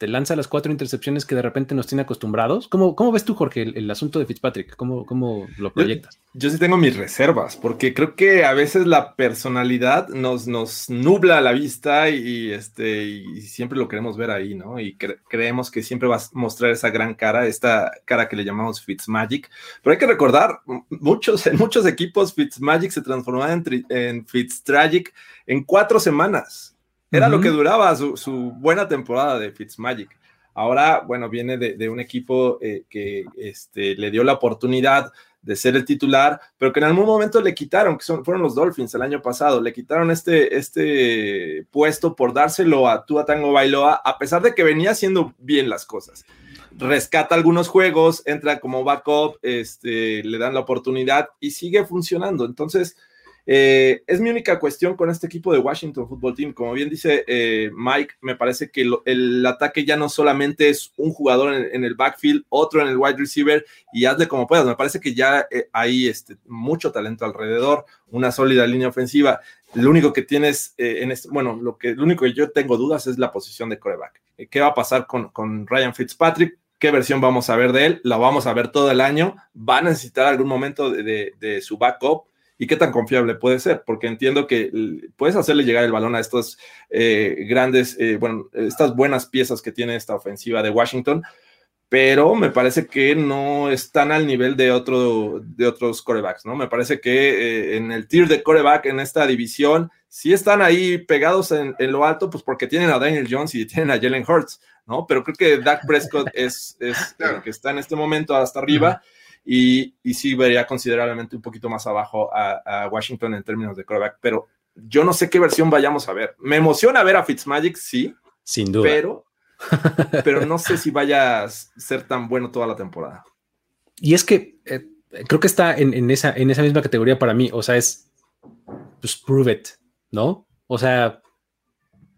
te lanza las cuatro intercepciones que de repente nos tiene acostumbrados. ¿Cómo, cómo ves tú, Jorge, el, asunto de Fitzpatrick? ¿Cómo, cómo lo proyectas? Yo, sí tengo mis reservas, porque creo que a veces la personalidad nos, nos nubla la vista y, este, y siempre lo queremos ver ahí, ¿no? Y creemos que siempre va a mostrar esa gran cara, esta cara que le llamamos Fitzmagic. Pero hay que recordar, muchos, en muchos equipos Fitzmagic se transformaba en, en Fitztragic en cuatro semanas. Era lo que duraba su, buena temporada de Fitzmagic. Ahora, bueno, viene de, un equipo eh, que este, le dio la oportunidad de ser el titular, pero que en algún momento le quitaron, que son, fueron los Dolphins el año pasado, le quitaron este, este puesto por dárselo a Tua Tango Bailoa, a pesar de que venía haciendo bien las cosas. Rescata algunos juegos, entra como backup, este, le dan la oportunidad y sigue funcionando. Entonces, eh, es mi única cuestión con este equipo de Washington Football Team. Como bien dice eh, Mike, me parece que el ataque ya no solamente es un jugador en, el backfield, otro en el wide receiver y hazle como puedas. Me parece que ya eh, hay este, mucho talento alrededor, una sólida línea ofensiva. Lo único que tienes en este, bueno, lo que único que yo tengo dudas es la posición de coreback. ¿Qué va a pasar con, con Ryan Fitzpatrick? ¿Qué versión vamos a ver de él? La vamos a ver todo el año. Va a necesitar algún momento de, de su backup y qué tan confiable puede ser, porque entiendo que puedes hacerle llegar el balón a estos eh, grandes, eh, bueno, estas buenas piezas que tiene esta ofensiva de Washington, pero me parece que no están al nivel de, otro, de otros corebacks, ¿no? Me parece que eh, en el tier de coreback en esta división sí están ahí pegados en, lo alto, pues porque tienen a Daniel Jones y tienen a Jalen Hurts, ¿no? Pero creo que Dak Prescott es, es el que está en este momento hasta arriba y, y sí vería considerablemente un poquito más abajo a, Washington en términos de quarterback, pero yo no sé qué versión vayamos a ver. Me emociona ver a Fitzmagic, sí. Sin duda. Pero, [LAUGHS] pero no sé si vaya a ser tan bueno toda la temporada. Y es que eh, creo que está en, esa, en esa misma categoría para mí. O sea, es pues prove it, ¿no? O sea,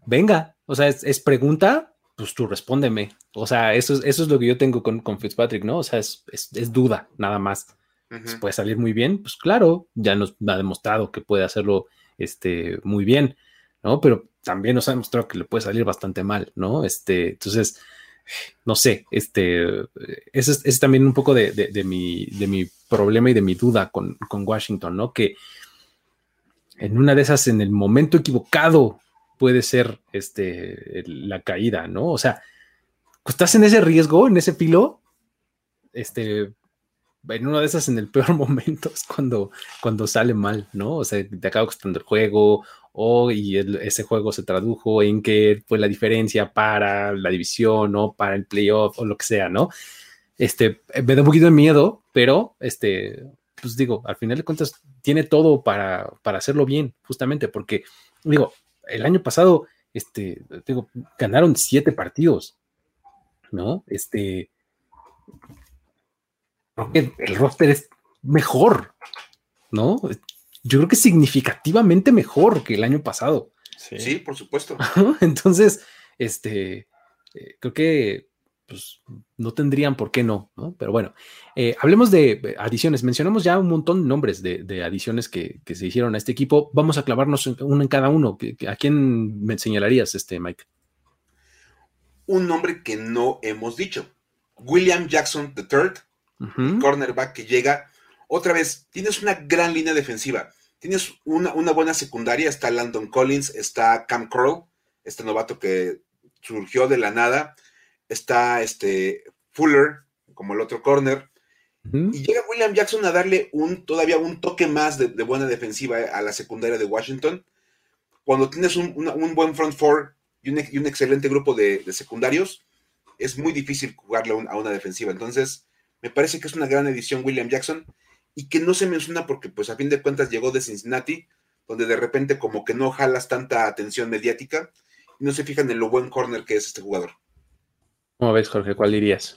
venga. O sea, es pregunta, pues tú respóndeme. O sea, eso es, eso es lo que yo tengo con, con Fitzpatrick, ¿no? O sea, es, duda, nada más. puede salir muy bien, pues claro, ya nos ha demostrado que puede hacerlo este, muy bien, ¿no? Pero también nos ha demostrado que le puede salir bastante mal, ¿no? Este, entonces, no sé, este, ese es, también un poco de, mi, de mi problema y de mi duda con, con Washington, ¿no? Que en una de esas, en el momento equivocado, puede ser este, la caída, ¿no? O sea, pues, estás en ese riesgo, en ese filo, este, en una de esas en el peor [LAUGHS] momento es cuando, cuando sale mal, ¿no? O sea, te acaba costando el juego o y ese juego se tradujo en que fue la diferencia para la división o para el playoff o lo que sea, ¿no? Este, me da un poquito de miedo, pero este, pues digo, al final de cuentas tiene todo para, para hacerlo bien, justamente porque, digo, el año pasado, este, digo, ganaron siete partidos, ¿no? Este, el roster es mejor, ¿no? Yo creo que significativamente mejor que el año pasado. Sí, por supuesto. [LAUGHS] Entonces, este, eh, creo que pues, no tendrían por qué no, ¿no? Pero bueno, eh, hablemos de adiciones. Mencionamos ya un montón de nombres de, adiciones que, se hicieron a este equipo. Vamos a clavarnos uno en cada uno. ¿A quién me señalarías, este, Mike? Un nombre que no hemos dicho. William Jackson III, cornerback que llega. Otra vez, tienes una gran línea defensiva. Tienes una, buena secundaria. Está Landon Collins, está Cam Crow, este novato que surgió de la nada. Está este Fuller, como el otro corner. Y llega William Jackson a darle un, todavía un toque más de, buena defensiva a la secundaria de Washington. Cuando tienes un, buen front four y un, excelente grupo de, secundarios, es muy difícil jugarle a una defensiva. Entonces, me parece que es una gran edición William Jackson y que no se menciona porque, pues, a fin de cuentas llegó de Cincinnati, donde de repente como que no jalas tanta atención mediática y no se fijan en lo buen corner que es este jugador. ¿Cómo ves, Jorge? ¿Cuál dirías?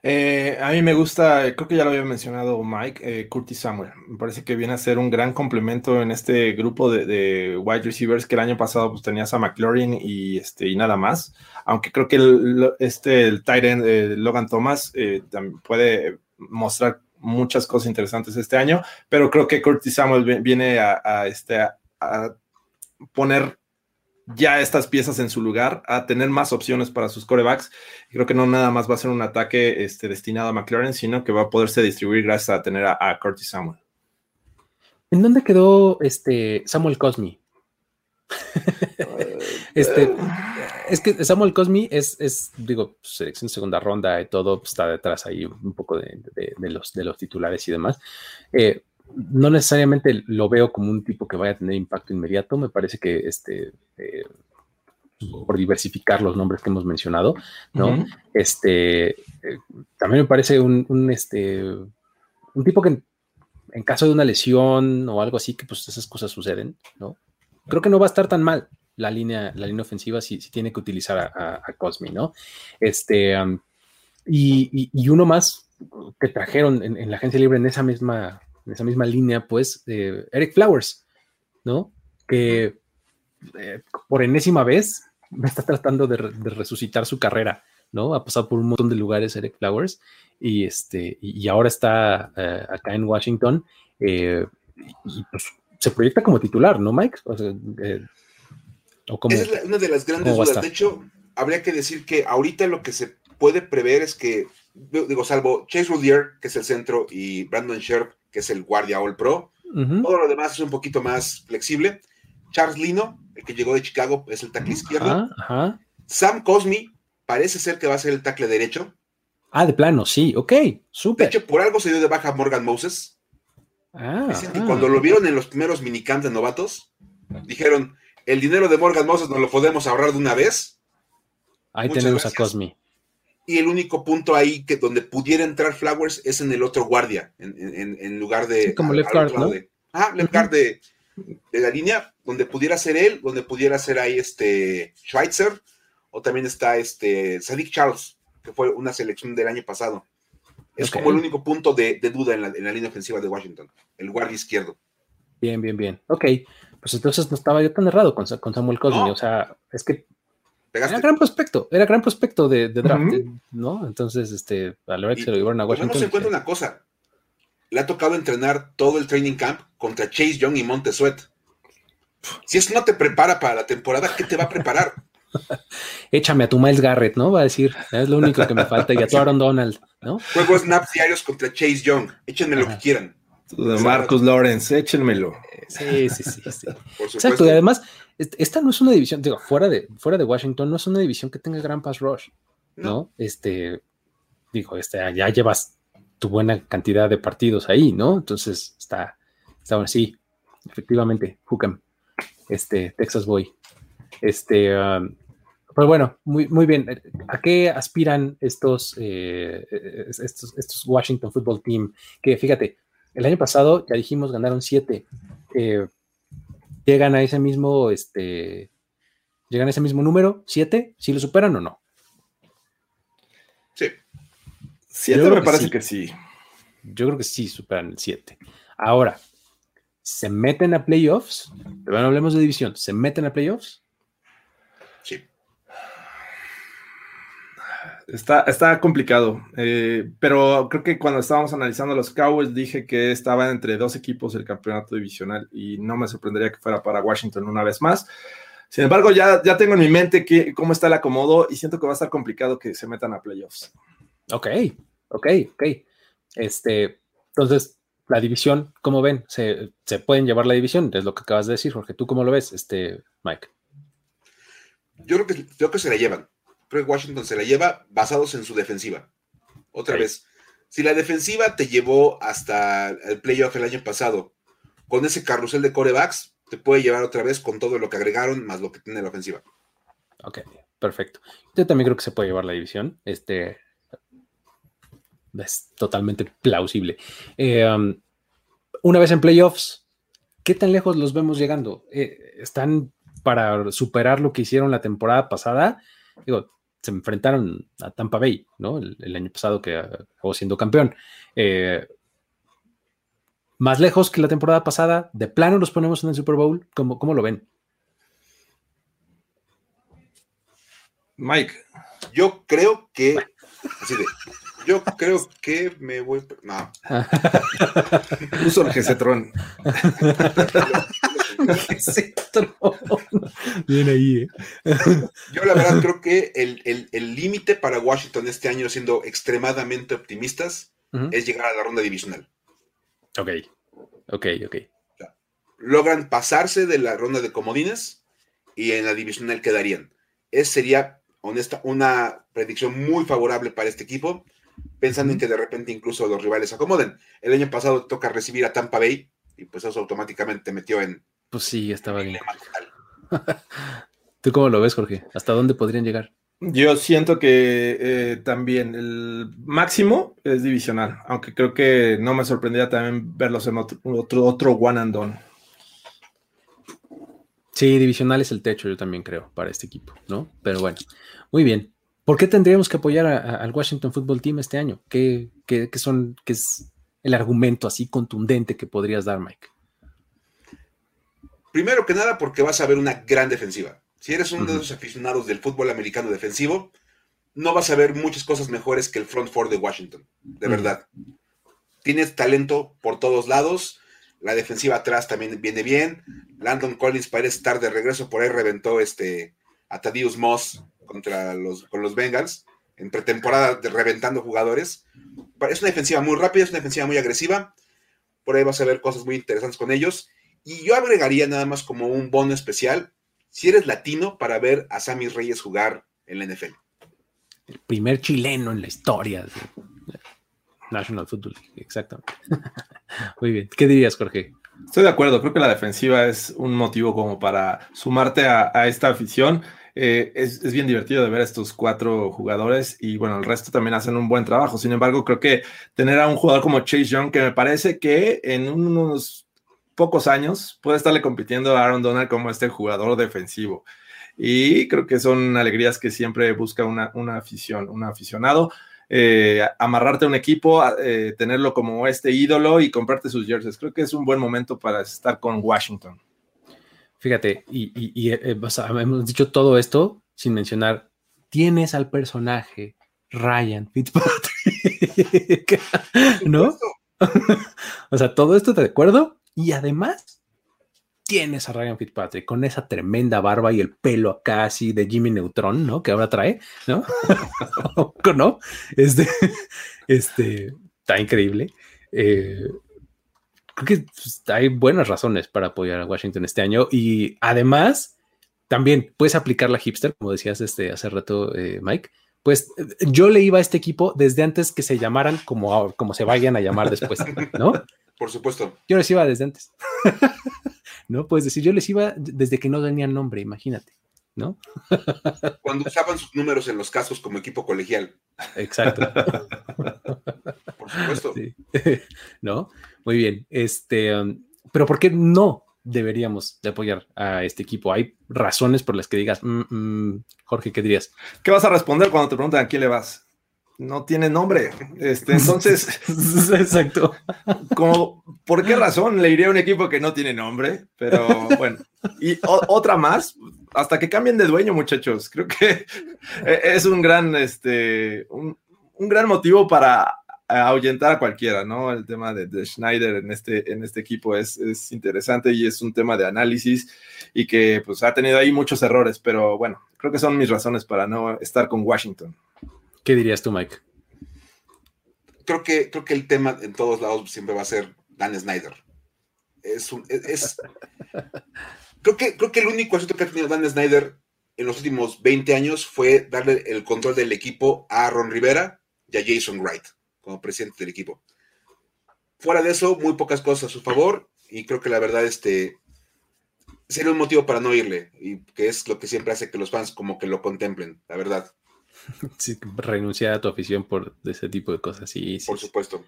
Eh, a mí me gusta, creo que ya lo había mencionado Mike, eh, Curtis Samuel. Me parece que viene a ser un gran complemento en este grupo de, wide receivers que el año pasado pues, tenías a McLaurin y, este, y nada más. Aunque creo que el, este, el tight end eh, Logan Thomas puede mostrar muchas cosas interesantes este año, pero creo que Curtis Samuel viene a, este, a poner ya estas piezas en su lugar, a tener más opciones para sus corebacks. Creo que no nada más va a ser un ataque este, destinado a McLaren, sino que va a poderse distribuir gracias a tener a, Curtis Samuel. ¿En dónde quedó este Samuel Cosmi? [LAUGHS] este, es que Samuel Cosmi es, es, digo, selección segunda ronda y todo, pues, está detrás ahí un poco de, los, de los titulares y demás. Eh, no necesariamente lo veo como un tipo que vaya a tener impacto inmediato. Me parece que este, eh, por diversificar los nombres que hemos mencionado, ¿no? Este eh, también me parece un, este, un tipo que en, caso de una lesión o algo así, que pues esas cosas suceden, ¿no? Creo que no va a estar tan mal la línea, la línea ofensiva si, tiene que utilizar a, Cosmi, ¿no? Este, y, uno más que trajeron en, en, la agencia libre en esa misma en esa misma línea, pues, Eric Flowers, ¿no? Que eh, por enésima vez [LAUGHS] me está tratando de, resucitar su carrera, ¿no? Ha pasado por un montón de lugares Eric Flowers y, este, y, ahora está eh, acá en Washington eh, y, pues se proyecta como titular, ¿no, Mike? O Esa es una de las grandes dudas. De hecho, habría que decir que ahorita lo que se puede prever es que, digo, salvo Chase Rudier, que es el centro, y Brandon Sherp, que es el guardia All Pro. Todo lo demás es un poquito más flexible. Charles Lino, el que llegó de Chicago, es el tackle izquierdo. Sam Cosmi parece ser que va a ser el tackle derecho. Ah, de plano, sí, ok, súper. De hecho, por algo se dio de baja Morgan Moses. Ah, Dicen que cuando lo vieron en los primeros minicamps de novatos, dijeron, el dinero de Morgan Moses nos lo podemos ahorrar de una vez. Ahí tenemos a Cosmi y el único punto ahí que donde pudiera entrar Flowers es en el otro guardia, en, lugar de... como left guard, ¿no? ah, left guard de, la línea, donde pudiera ser él, donde pudiera ser ahí este Schweitzer, o también está este Sadiq Charles, que fue una selección del año pasado. Es como el único punto de, duda en la, línea ofensiva de Washington, el guardia izquierdo. Bien, bien, bien. Ok, pues entonces no estaba yo tan errado con, Samuel Cosme, o sea, es que era gran prospecto, era gran prospecto de, draft, ¿no? Entonces, este, a la hora que se lo llevaron a Washington. no se encuentra una cosa. Le ha tocado entrenar todo el training camp contra Chase Young y Montesuet. Si eso no te prepara para la temporada, ¿qué te va a preparar? [LAUGHS] Échame a tu Miles Garrett, ¿no? Va a decir, es lo único que me falta, y a tu [LAUGHS] Aaron Donald, ¿no? Juego snaps diarios contra Chase Young, échenme lo que quieran. De Marcus Lawrence, échenmelo. Sí, sí, sí. sí. [LAUGHS] Exacto, y además, esta no es una división, digo, fuera de, fuera de Washington, no es una división que tenga gran pass rush, ¿no? Este, digo, este, ya llevas tu buena cantidad de partidos ahí, ¿no? Entonces, está, está bueno, sí, efectivamente, Hookham, este, Texas Boy. Este, um, pues bueno, muy, muy bien. ¿A qué aspiran estos, eh, estos, estos Washington Football Team? Que fíjate, el año pasado ya dijimos ganaron siete. Eh, llegan a ese mismo, este, llegan a ese mismo número, siete, si lo superan o no. Sí. Siete me parece que sí. Yo creo que sí superan el siete. Ahora, ¿se meten a playoffs? Pero no hablemos de división. ¿Se meten a playoffs? Está, complicado, eh, pero creo que cuando estábamos analizando los Cowboys dije que estaba entre dos equipos el campeonato divisional y no me sorprendería que fuera para Washington una vez más. Sin embargo, ya, ya tengo en mi mente que, cómo está el acomodo y siento que va a estar complicado que se metan a playoffs. Ok, ok, ok. Este, entonces, la división, ¿cómo ven? ¿Se, ¿Se, pueden llevar la división? Es lo que acabas de decir, Jorge. ¿Tú cómo lo ves, este, Mike? Yo creo que, creo que se la llevan creo que Washington se la lleva basados en su defensiva. Otra vez, si la defensiva te llevó hasta el playoff el año pasado con ese carrusel de corebacks, te puede llevar otra vez con todo lo que agregaron más lo que tiene la ofensiva. Ok, perfecto. Yo también creo que se puede llevar la división. Este es totalmente plausible. Eh, um, una vez en playoffs, ¿qué tan lejos los vemos llegando? Eh, ¿Están para superar lo que hicieron la temporada pasada? Digo, se enfrentaron a Tampa Bay, ¿no? El, año pasado que acabó siendo campeón. Eh, más lejos que la temporada pasada, de plano los ponemos en el Super Bowl, ¿cómo, cómo lo ven? Mike. Yo creo que, así de, yo creo que me voy, no. [LAUGHS] Uso el Gesetron. Bien ahí, ¿eh? Yo la verdad creo que el límite para Washington este año, siendo extremadamente optimistas, es llegar a la ronda divisional. Ok, ok, ok. logran pasarse de la ronda de comodines y en la divisional quedarían. Esa sería, honesta, una predicción muy favorable para este equipo, pensando en que de repente incluso los rivales se acomoden. El año pasado toca recibir a Tampa Bay y pues eso automáticamente metió en pues sí, estaba bien. [LAUGHS] ¿Tú cómo lo ves, Jorge? ¿Hasta dónde podrían llegar? Yo siento que eh, también el máximo es divisional, aunque creo que no me sorprendería también verlos en otro, otro, one and done. Sí, divisional es el techo, yo también creo, para este equipo, ¿no? Pero bueno, muy bien. ¿Por qué tendríamos que apoyar al Washington Football Team este año? ¿Qué, qué, son, ¿Qué es el argumento así contundente que podrías dar, Mike? Primero que nada, porque vas a ver una gran defensiva. Si eres uno de esos aficionados del fútbol americano defensivo, no vas a ver muchas cosas mejores que el front four de Washington, de verdad. Tienes talento por todos lados, la defensiva atrás también viene bien. Landon Collins parece estar de regreso, por ahí reventó este a Thaddeus Moss contra los, con los Bengals en pretemporada de reventando jugadores. Es una defensiva muy rápida, es una defensiva muy agresiva. Por ahí vas a ver cosas muy interesantes con ellos. Y yo agregaría nada más como un bono especial, si eres latino, para ver a Sammy Reyes jugar en la NFL. El primer chileno en la historia de National Football exactamente. [LAUGHS] Muy bien. ¿Qué dirías, Jorge? Estoy de acuerdo, creo que la defensiva es un motivo como para sumarte a, esta afición. Eh, es, es, bien divertido de ver a estos cuatro jugadores y bueno, el resto también hacen un buen trabajo. Sin embargo, creo que tener a un jugador como Chase Young, que me parece que en unos pocos años puede estarle compitiendo a Aaron Donald como este jugador defensivo. Y creo que son alegrías que siempre busca una, afición, un aficionado. Eh, amarrarte a un equipo, eh, tenerlo como este ídolo y comprarte sus jerseys. Creo que es un buen momento para estar con Washington. Fíjate, y, eh, hemos dicho todo esto sin mencionar, tienes al personaje Ryan Fitzpatrick, [LAUGHS] ¿no? [LAUGHS] o sea, todo esto, ¿de acuerdo? Y además, tienes a Ryan Fitzpatrick con esa tremenda barba y el pelo acá así de Jimmy Neutron, ¿no? Que ahora trae, ¿no? [LAUGHS] ¿No? Este, este, está increíble. Eh, creo que pues, hay buenas razones para apoyar a Washington este año y además también puedes aplicar la hipster, como decías este, hace rato, eh, Mike. Pues yo le iba a este equipo desde antes que se llamaran como, como se vayan a llamar después, ¿no? [LAUGHS] Por supuesto. Yo les iba desde antes. [LAUGHS] ¿No? Puedes decir, yo les iba desde que no tenían nombre, imagínate, ¿no? [LAUGHS] Cuando usaban sus números en los casos como equipo colegial. Exacto. [LAUGHS] Por supuesto. [LAUGHS] ¿No? Muy bien. Este, um, pero ¿por qué no deberíamos de apoyar a este equipo? ¿Hay razones por las que digas, mm, mm, Jorge, qué dirías? ¿Qué vas a responder cuando te preguntan a quién le vas? No tiene nombre. Este, entonces, [LAUGHS] exacto. Como, ¿Por qué razón le iría a un equipo que no tiene nombre? Pero bueno, y otra más, hasta que cambien de dueño, muchachos. Creo que [LAUGHS] e, es un gran, este, un, gran motivo para ahuyentar a cualquiera, ¿no? El tema de, Schneider en este, en este equipo es, es, interesante y es un tema de análisis y que pues ha tenido ahí muchos errores, pero bueno, creo que son mis razones para no estar con Washington. ¿Qué dirías tú, Mike? Creo que, creo que el tema en todos lados siempre va a ser Dan Snyder. Es un, es, [LAUGHS] creo, que, creo que el único asunto que ha tenido Dan Snyder en los últimos 20 años fue darle el control del equipo a Ron Rivera y a Jason Wright como presidente del equipo. Fuera de eso, muy pocas cosas a su favor y creo que la verdad este, sería un motivo para no irle y que es lo que siempre hace que los fans como que lo contemplen, la verdad. [LAUGHS] renunciar a tu afición por ese tipo de cosas. Sí, por supuesto.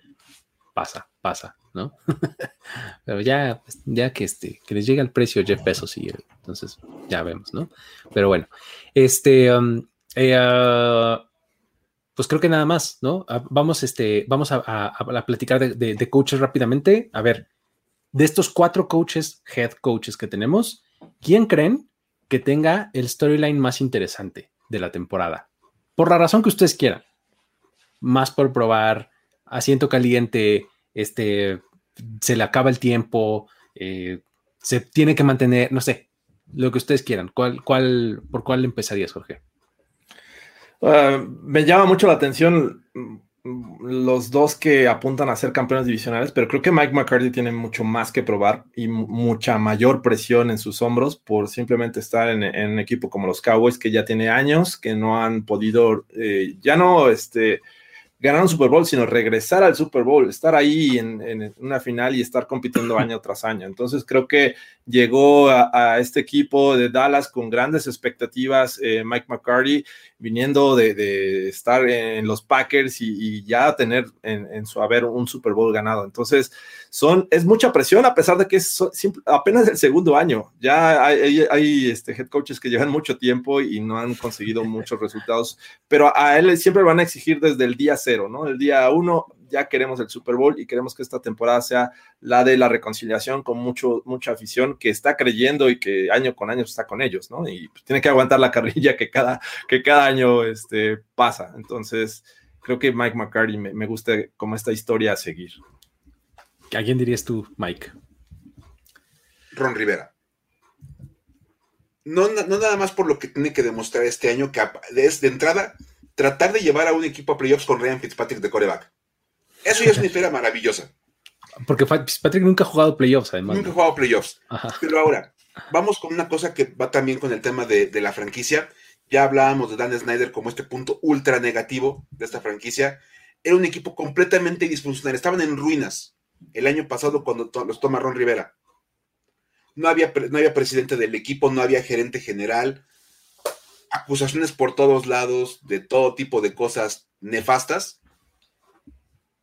Pasa, pasa, ¿no? [LAUGHS] Pero ya, ya que este, que les llega el precio Jeff Bezos y entonces ya vemos, ¿no? Pero bueno, este, um, eh, ah, pues creo que nada más, ¿no? Ah, vamos, este, vamos a, platicar de, de, coaches rápidamente. A ver, de estos cuatro coaches, head coaches que tenemos, ¿quién creen que tenga el storyline más interesante de la temporada? Por la razón que ustedes quieran. Más por probar, asiento caliente, este, se le acaba el tiempo, eh, se tiene que mantener, no sé, lo que ustedes quieran. ¿Cuál, cuál, ¿Por cuál empezarías, Jorge? Ah, me llama mucho la atención los dos que apuntan a ser campeones divisionales, pero creo que Mike McCarthy tiene mucho más que probar y mucha mayor presión en sus hombros por simplemente estar en, un equipo como los Cowboys, que ya tiene años, que no han podido, eh, ya no, este, ganar un Super Bowl, sino regresar al Super Bowl, estar ahí en, una final y estar compitiendo [CLEARS THROAT] año tras año. Entonces creo que llegó a, este equipo de Dallas con grandes expectativas, eh, Mike McCarty, viniendo de, estar en los Packers y, ya tener en, su haber un Super Bowl ganado. Entonces son, es mucha presión a pesar de que es apenas el segundo año. Ya hay, este, head coaches que llevan mucho tiempo y no han conseguido muchos resultados, pero a él siempre van a exigir desde el día ¿no? El día uno ya queremos el Super Bowl y queremos que esta temporada sea la de la reconciliación con mucho, mucha afición que está creyendo y que año con año está con ellos, ¿no? Y pues, tiene que aguantar la carrilla que cada, que cada año este, pasa. Entonces, creo que Mike McCarthy me, gusta como esta historia a seguir. ¿A quién dirías tú, Mike? Ron Rivera. No, no, nada más por lo que tiene que demostrar este año, que es de entrada tratar de llevar a un equipo a playoffs con Ryan Fitzpatrick de coreback. Eso ya es una historia maravillosa. Porque Fitzpatrick nunca ha jugado playoffs, además. Nunca ha jugado playoffs. Pero ahora, vamos con una cosa que va también con el tema de, la franquicia. Ya hablábamos de Dan Snyder como este punto ultra negativo de esta franquicia. Era un equipo completamente disfuncional. Estaban en ruinas el año pasado cuando los toma Ron Rivera. No había, no había presidente del equipo, no había gerente general, acusaciones por todos lados de todo tipo de cosas nefastas.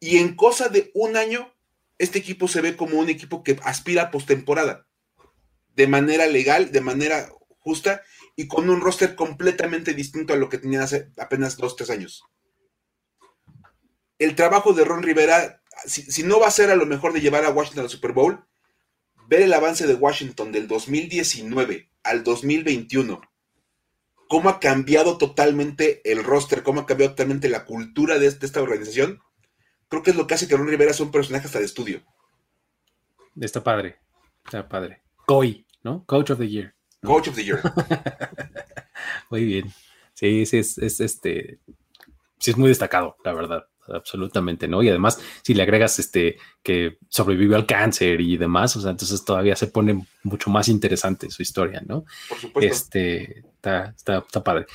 Y en cosa de un año, este equipo se ve como un equipo que aspira a postemporada. De manera legal, de manera justa y con un roster completamente distinto a lo que tenían hace apenas dos, tres años. El trabajo de Ron Rivera, si, no va a ser a lo mejor de llevar a Washington al Super Bowl, ver el avance de Washington del 2019 al 2021 cómo ha cambiado totalmente el roster, cómo ha cambiado totalmente la cultura de, esta organización, creo que es lo que hace que Ron Rivera sea un personaje hasta de estudio. Está padre, está padre. COI, ¿no? Coach of the Year. Coach of the Year. [LAUGHS] muy bien. Sí, sí, es, este. Sí, es muy destacado, la verdad. absolutamente, ¿no? Y además, si le agregas este que sobrevivió al cáncer y demás, o sea, entonces todavía se pone mucho más interesante su historia, ¿no? Por supuesto. Este, está, está, está padre.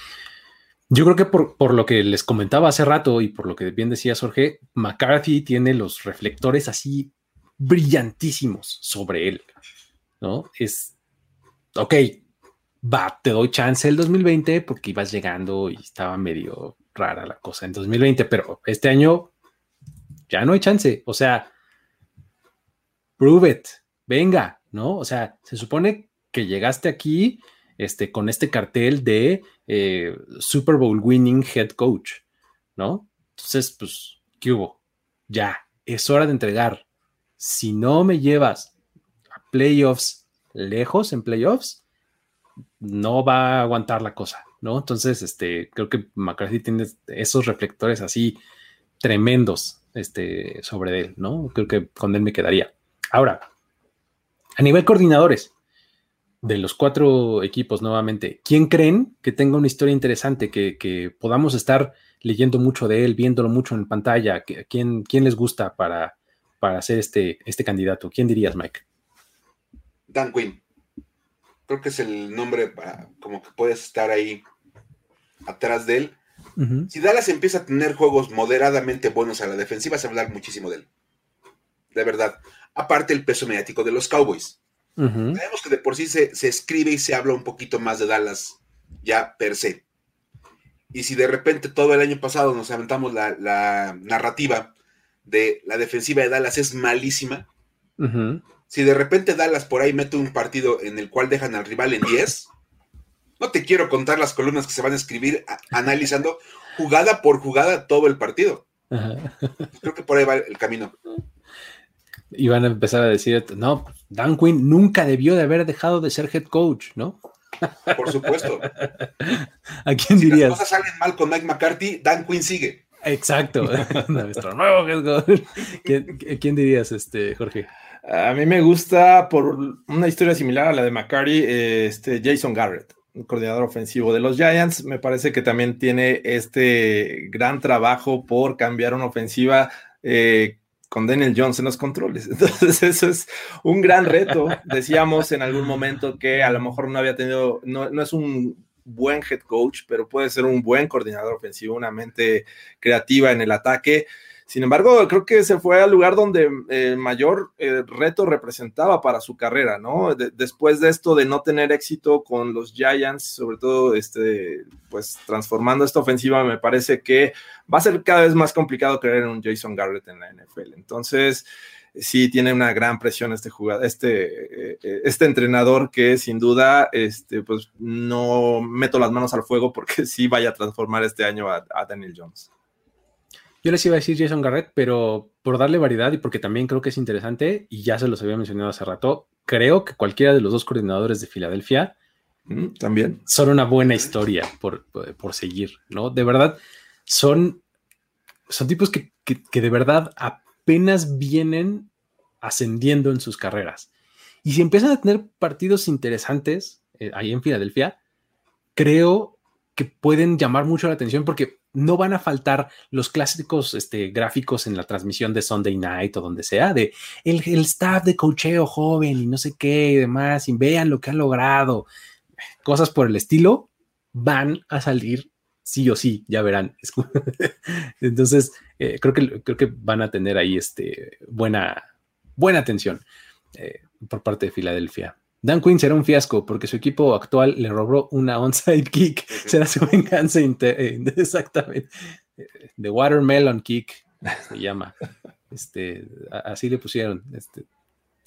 Yo creo que por, por, lo que les comentaba hace rato y por lo que bien decía Jorge, McCarthy tiene los reflectores así brillantísimos sobre él, ¿no? Es, ok, va, te doy chance el 2020 porque ibas llegando y estaba medio rara la cosa en 2020, pero este año ya no hay chance, o sea, prove it, venga, ¿no? O sea, se supone que llegaste aquí este, con este cartel de eh, Super Bowl winning head coach, ¿no? Entonces, pues, ¿qué hubo? Ya, es hora de entregar. Si no me llevas a playoffs lejos en playoffs, no va a aguantar la cosa, ¿no? Entonces, este, creo que McCarthy tiene esos reflectores así tremendos este, sobre él, ¿no? Creo que con él me quedaría. Ahora, a nivel coordinadores, de los cuatro equipos nuevamente, ¿quién creen que tenga una historia interesante, que, podamos estar leyendo mucho de él, viéndolo mucho en pantalla? ¿Quién, quién les gusta para, para ser este, este candidato? ¿Quién dirías, Mike? Dan Quinn. Creo que es el nombre para, como que puedes estar ahí atrás de él. Si Dallas empieza a tener juegos moderadamente buenos a la defensiva, se va a hablar muchísimo de él. De verdad. Aparte el peso mediático de los Cowboys Sabemos que de por sí se, escribe y se habla un poquito más de Dallas ya per se. Y si de repente todo el año pasado nos aventamos la, narrativa de la defensiva de Dallas es malísima, si de repente Dallas por ahí mete un partido en el cual dejan al rival en 10, no te quiero contar las columnas que se van a escribir analizando jugada por jugada todo el partido. Creo que por ahí va el camino y van a empezar a decir, no, Dan Quinn nunca debió de haber dejado de ser head coach, ¿no? Por supuesto. ¿A quién dirías? Si las cosas salen mal con Mike McCarthy, Dan Quinn sigue. Exacto. [LAUGHS] Nuestro nuevo head coach. ¿Quién, dirías, este, Jorge? A mí me gusta por una historia similar a la de McCarthy, este Jason Garrett, coordinador ofensivo de los Giants. Me parece que también tiene este gran trabajo por cambiar una ofensiva eh, con Daniel Jones en los controles. [LAUGHS] Entonces, eso es un gran reto. Decíamos en algún momento que a lo mejor no había tenido, no, no es un buen head coach, pero puede ser un buen coordinador ofensivo, una mente creativa en el ataque. Sin embargo, creo que se fue al lugar donde el mayor eh, reto representaba para su carrera, ¿no? después de esto de no tener éxito con los Giants, sobre todo, este, pues transformando esta ofensiva, me parece que va a ser cada vez más complicado creer en un Jason Garrett en la NFL. Entonces, sí tiene una gran presión este jugador, este, eh, este entrenador que sin duda, este, pues no meto las manos al fuego porque [LAUGHS] sí vaya a transformar este año a Daniel Jones. Yo les iba a decir Jason Garrett, pero por darle variedad y porque también creo que es interesante, y ya se los había mencionado hace rato, creo que cualquiera de los dos coordinadores de Filadelfia mm, también son una buena historia por, seguir, ¿no? De verdad, son, son tipos que, de verdad apenas vienen ascendiendo en sus carreras. Y si empiezan a tener partidos interesantes eh, ahí en Filadelfia, creo que pueden llamar mucho la atención porque no van a faltar los clásicos este, gráficos en la transmisión de Sunday Night o donde sea, de el, staff de cocheo joven y no sé qué y demás, y vean lo que han logrado, cosas por el estilo, van a salir sí o sí, ya verán. [LAUGHS] Entonces, eh, creo, que, creo que van a tener ahí este, buena, buena atención eh, por parte de Filadelfia. Dan Quinn será un fiasco porque su equipo actual le robó una onside kick. Será su venganza. Eh, exactamente. The Watermelon Kick se llama. Este, así le pusieron. Este,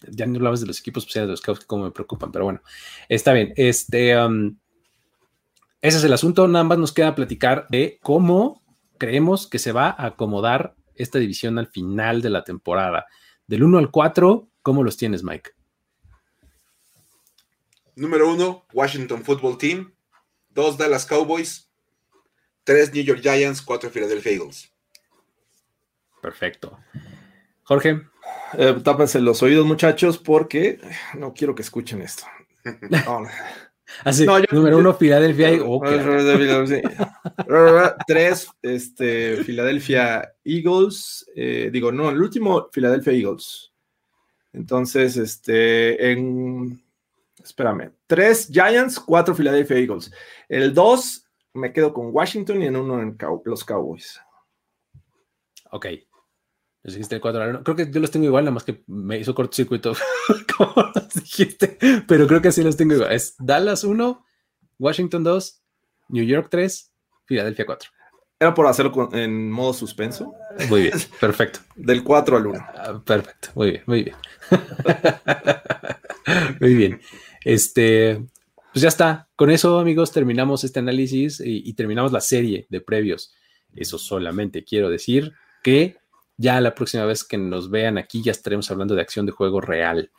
ya no hablabas de los equipos especiales de los Scouts, como me preocupan, pero bueno, está bien. Este, um, ese es el asunto. Nada más nos queda platicar de cómo creemos que se va a acomodar esta división al final de la temporada. Del 1 al 4, ¿cómo los tienes, Mike? Número uno, Washington Football Team. Dos, Dallas Cowboys. Tres, New York Giants. Cuatro, Philadelphia Eagles. Perfecto. Jorge. Eh, tápense los oídos, muchachos, porque no quiero que escuchen esto. [LAUGHS] Así, número uno, Philadelphia. Tres, este, Philadelphia Eagles. Eh, digo, no, el último, Philadelphia Eagles. Entonces, este, en. Espérame. Tres Giants, cuatro Philadelphia Eagles. El dos, me quedo con Washington y en uno en los Cowboys. Ok. dijiste el 4 Creo que yo los tengo igual, nada más que me hizo cortocircuito, [LAUGHS] como dijiste. Pero creo que sí los tengo igual. Es Dallas 1, Washington 2, New York 3, Filadelfia 4. Era por hacerlo en modo suspenso. Muy bien, perfecto. [LAUGHS] Del 4 al 1. Ah, perfecto, muy bien, muy bien. [LAUGHS] muy bien. Este, pues ya está. Con eso, amigos, terminamos este análisis y, y terminamos la serie de previos. Eso solamente quiero decir que ya la próxima vez que nos vean aquí ya estaremos hablando de acción de juego real.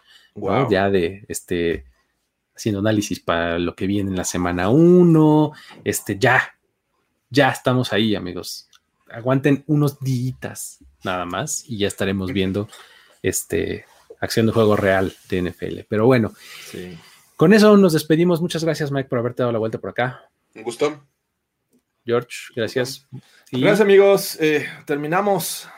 Ya de este haciendo análisis para lo que viene en la semana 1. Este, ya, ya estamos ahí, amigos. Aguanten unos días nada más y ya estaremos viendo este acción de juego real de NFL. Pero bueno, con eso nos despedimos. Muchas gracias, Mike, por haberte dado la vuelta por acá. Un gusto. George, gracias. Gracias, amigos. Eh, terminamos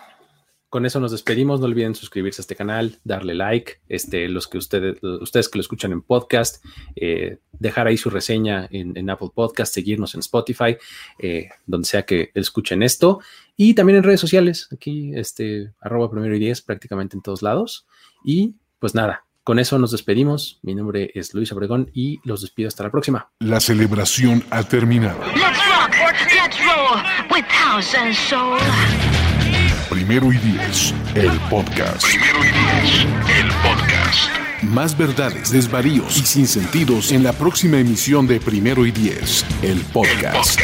con eso nos despedimos. No olviden suscribirse a este canal, darle like. Este, los que ustedes, ustedes que lo escuchan en podcast, eh, dejar ahí su reseña en, Apple Podcast, seguirnos en Spotify, eh, donde sea que escuchen esto. Y también en redes sociales, aquí, este, arroba primero y diez, prácticamente en todos lados. Y pues nada, con eso nos despedimos. Mi nombre es Luis Obregón y los despido hasta la próxima. La celebración ha terminado. Primero y Diez, el podcast. Primero y Diez, el podcast. Más verdades, desvaríos y sinsentidos en la próxima emisión de Primero y Diez, el podcast.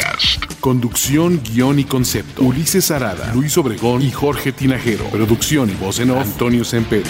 Conducción, guion y concepto. Ulises Arada, Luis Obregón y Jorge Tinajero. Producción y voz en off, Antonio Sempere.